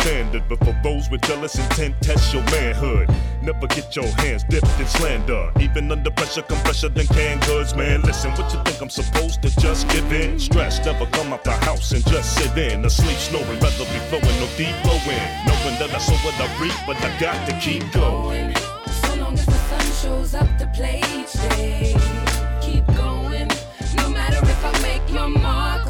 standard. But
for those with jealous intent, test your manhood. Never get your hands dipped in slander. Even under pressure, come fresher than canned goods, man. Listen, what you think I'm supposed to just give in? Stress never come out the house and just sit in. Asleep, snoring, rather be flowing or deep flowing. Knowing that I saw what I reap, but I got to keep going.
So long as the sun shows up to play each day. Keep going, no matter if I make my mark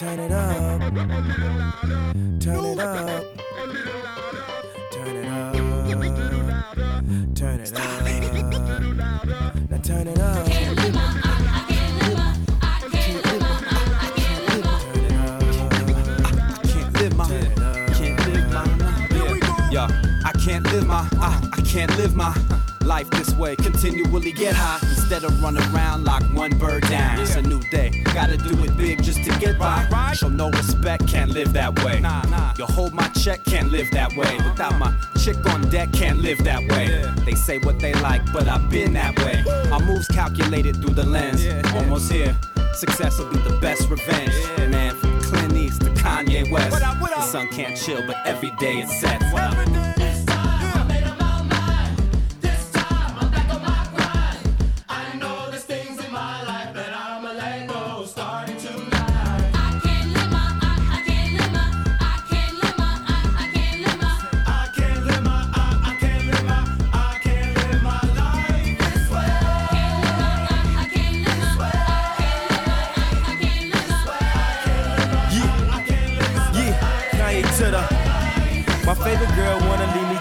turn it up. Turn it up. Turn it up. Turn it up. Now turn it up.
I can't live my, I, I can't live my life this way. Continually get high instead of run around like one bird down. It's a new day, Gotta do it big just to get by. Show no respect, can't live that way. Nah, nah. You hold my check, can't live that way. Without my chick on deck, can't live that way. They say what they like, but I've been that way. My moves calculated through the lens. Almost here. Success will be the best revenge. Man, from Clint East to Kanye West. The sun can't chill, but every day it sets.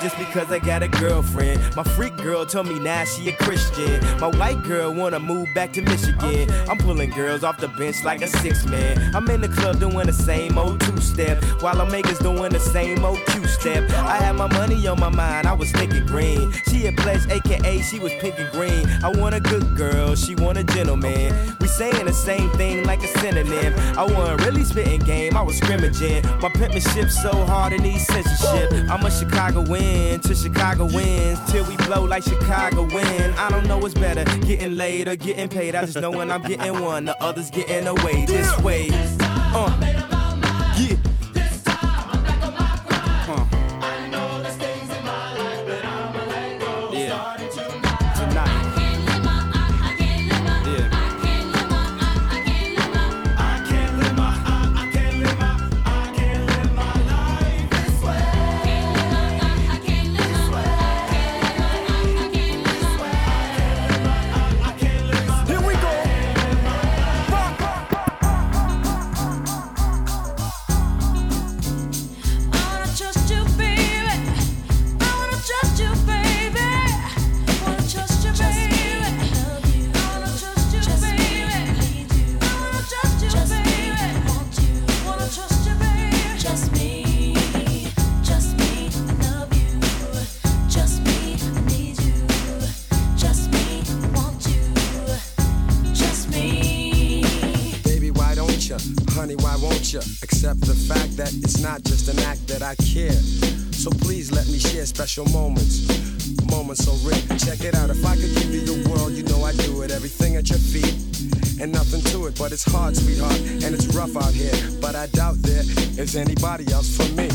Just because I got a girlfriend. My freak girl told me now she a Christian. My white girl wanna move back to Michigan. I'm pulling girls off the bench like a six man. I'm in the club doing the same old two step, while I'm makers doing the same old Q step. I had my money on my mind, I was thinking green. She a pledge, aka she was pink and green. I want a good girl, she want a gentleman. We saying the same thing like a synonym. I wasn't really spitting game, I was scrimmaging. My penmanship so hard it needs censorship. I'm a Chicago win to Chicago wins till we blow like Chicago win. I don't know what's better, getting laid or getting paid. I just know when I'm getting one, the others getting away this way. Uh,
just
an act that I care. So please let me share special moments. Moments so rare. Check it out. If I could give you the world, you know I'd do it. Everything at your feet. And nothing to it, but it's hard, sweetheart, and it's rough out here. But I doubt there is anybody else for me.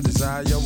I
desire your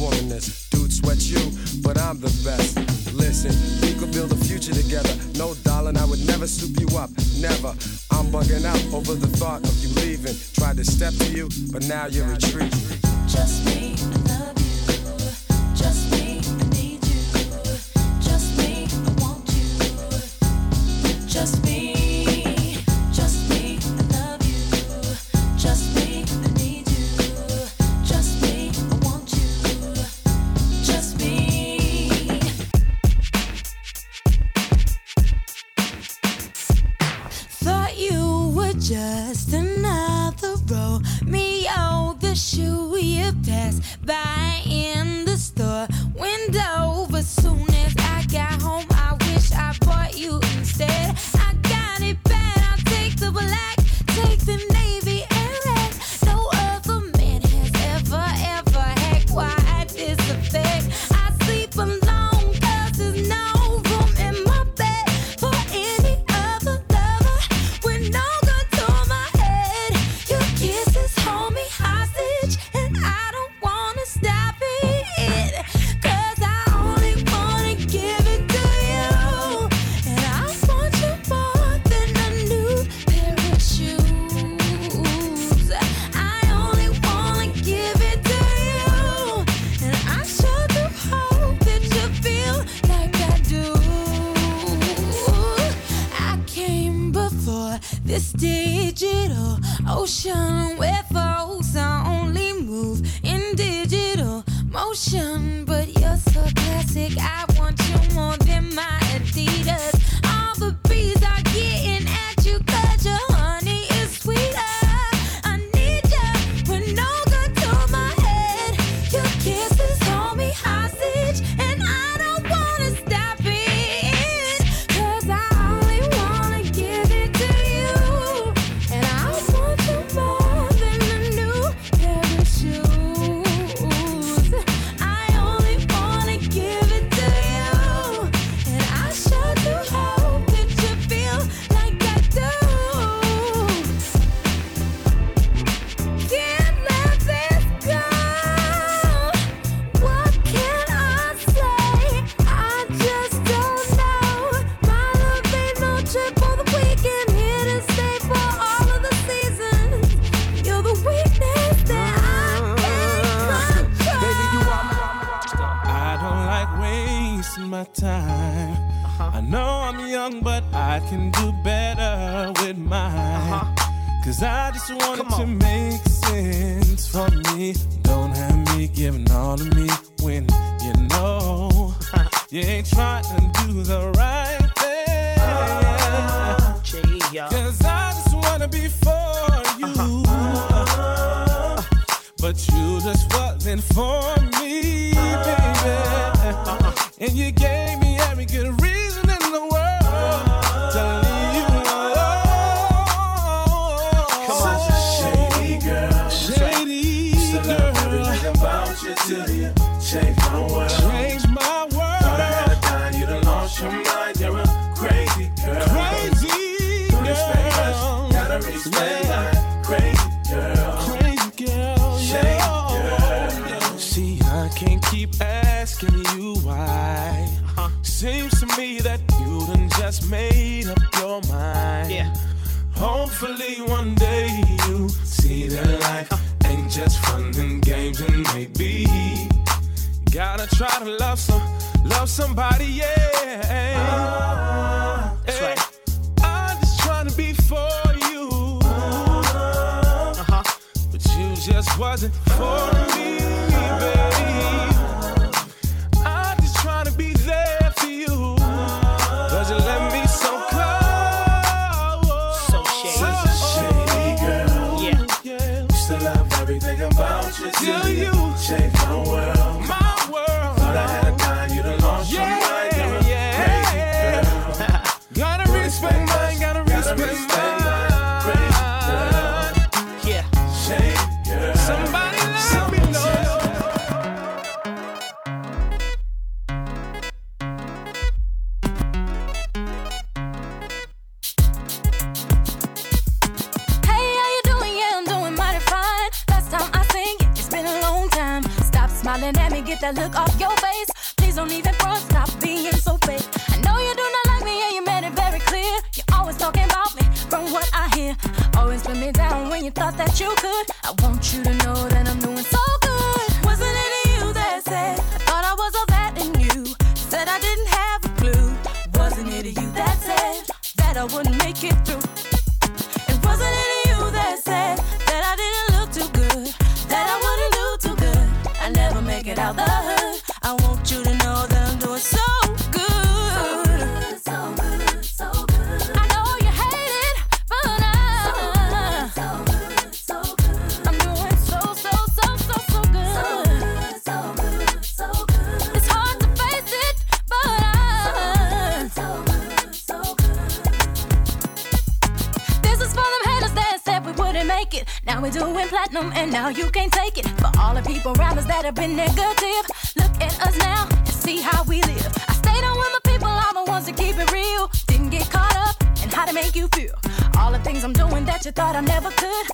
out the
might have
been negative. Look at us now and see how we live. I stayed on with my people, I'm the ones that keep it real. Didn't get caught up in how to make you feel. All the things I'm doing that you thought I never could.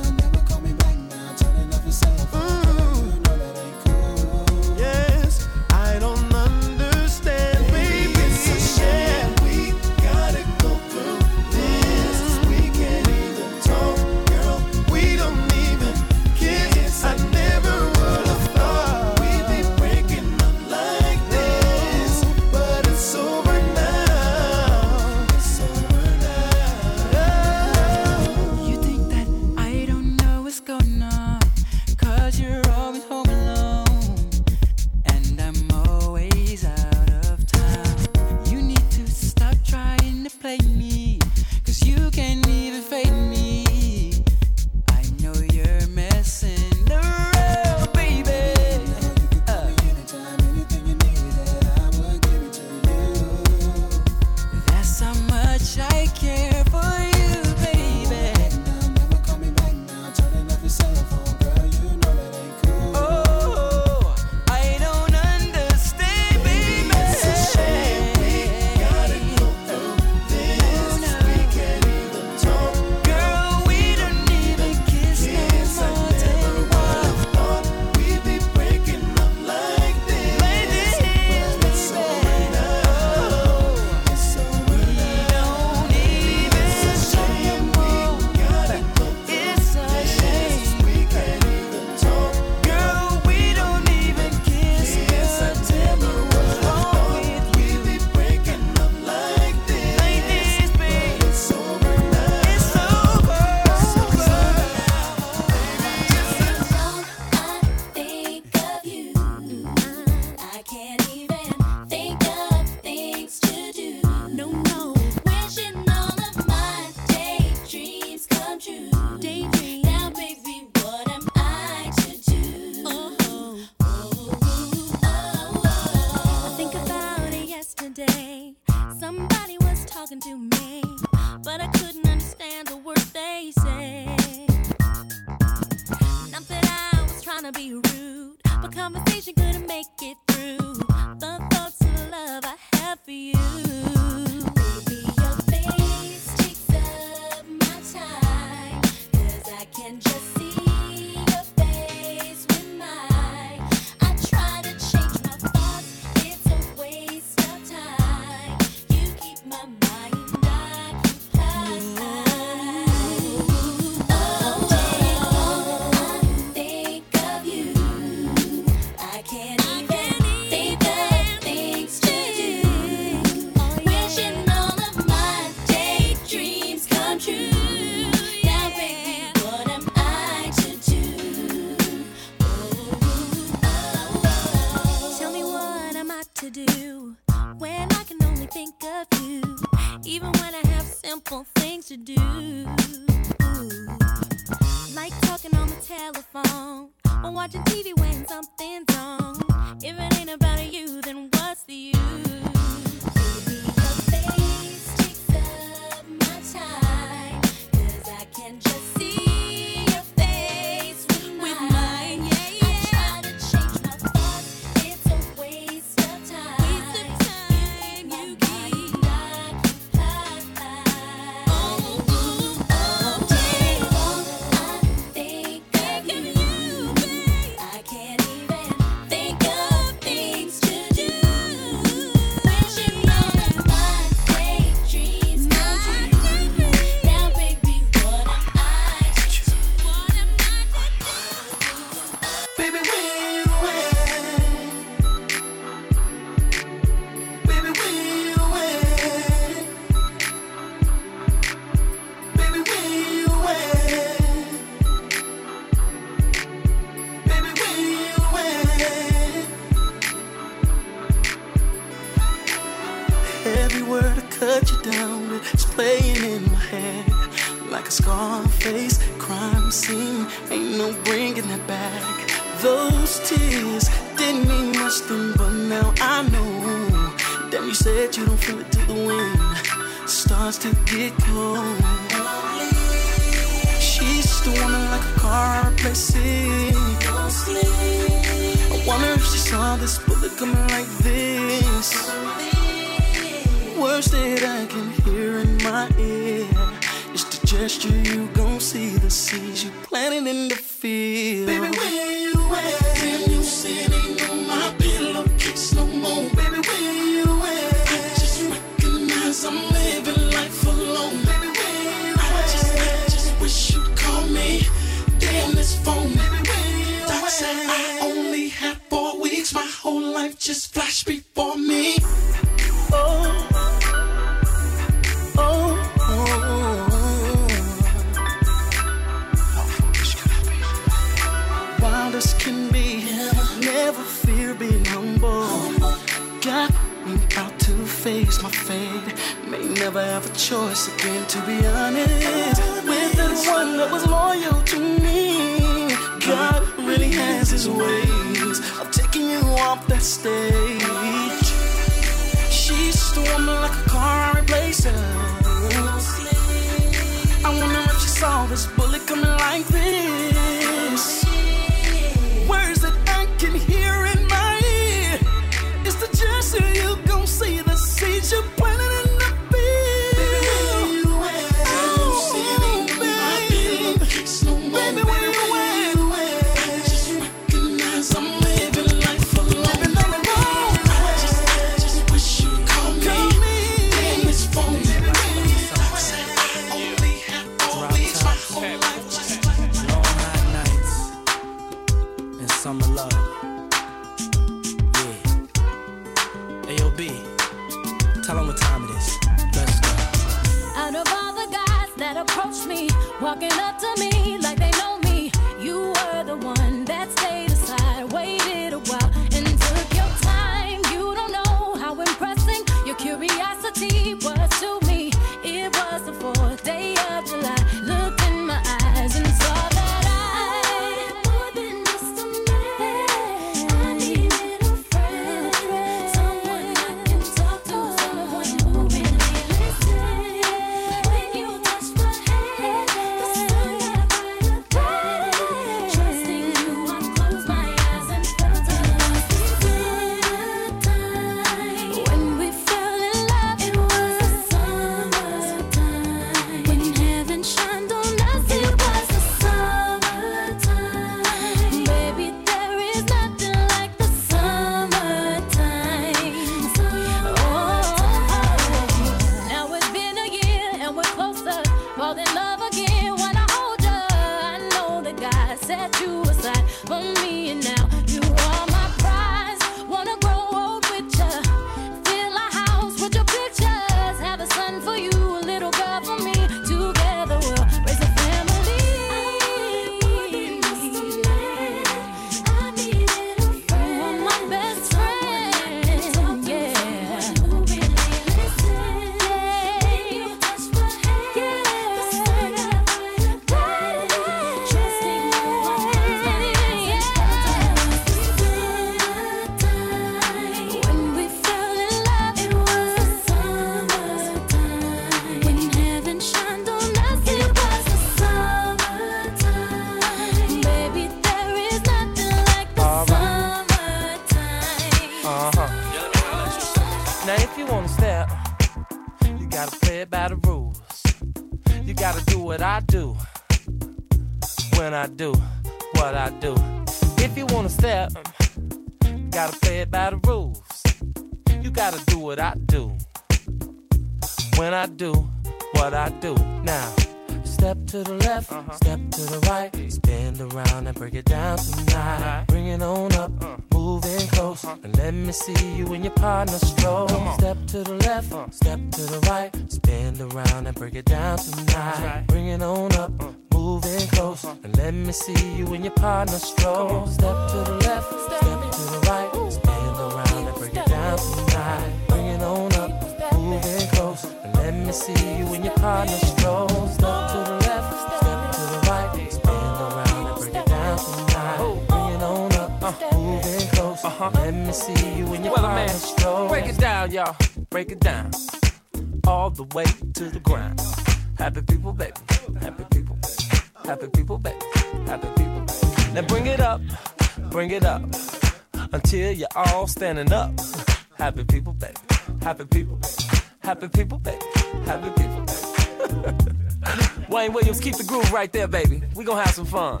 Fun.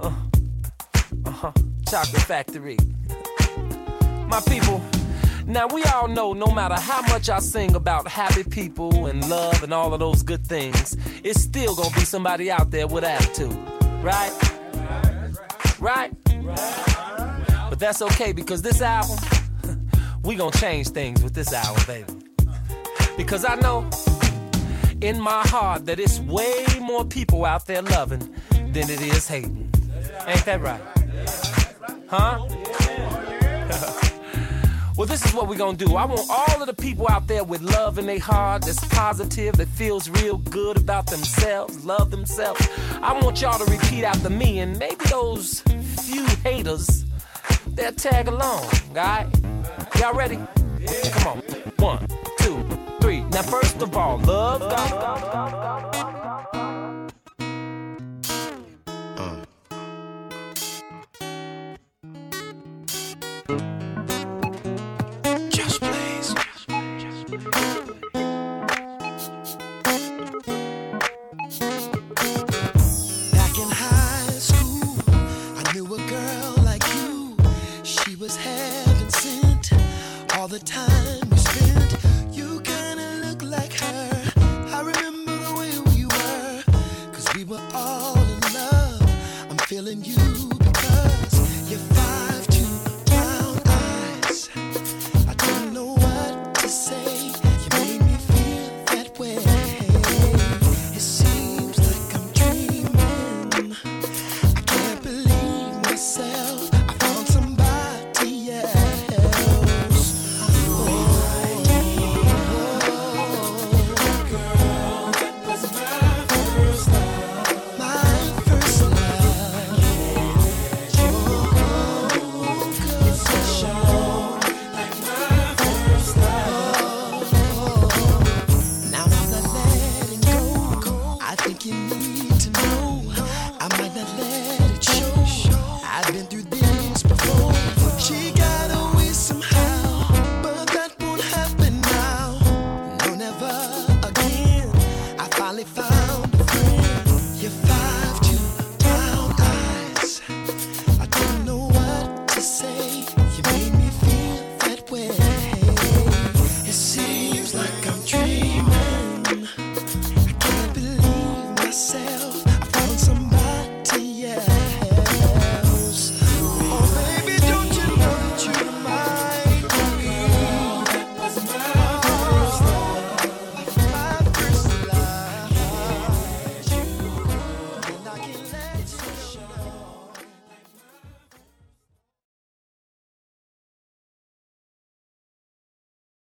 Uh huh. Chocolate Factory. My people. Now we all know no matter how much I sing about happy people and love and all of those good things, it's still gonna be somebody out there with attitude. Right? Right? But that's okay because this album, we gonna change things with this album, baby. Because I know in my heart that it's way more people out there loving than it is hating. Ain't that right? Huh? well, this is what we're gonna do. I want all of the people out there with love in their heart, that's positive, that feels real good about themselves, love themselves. I want y'all to repeat after me, and maybe those few haters, they'll tag along, alright? Y'all ready? Come on. One, two, three. Now, first of all, love God.
The time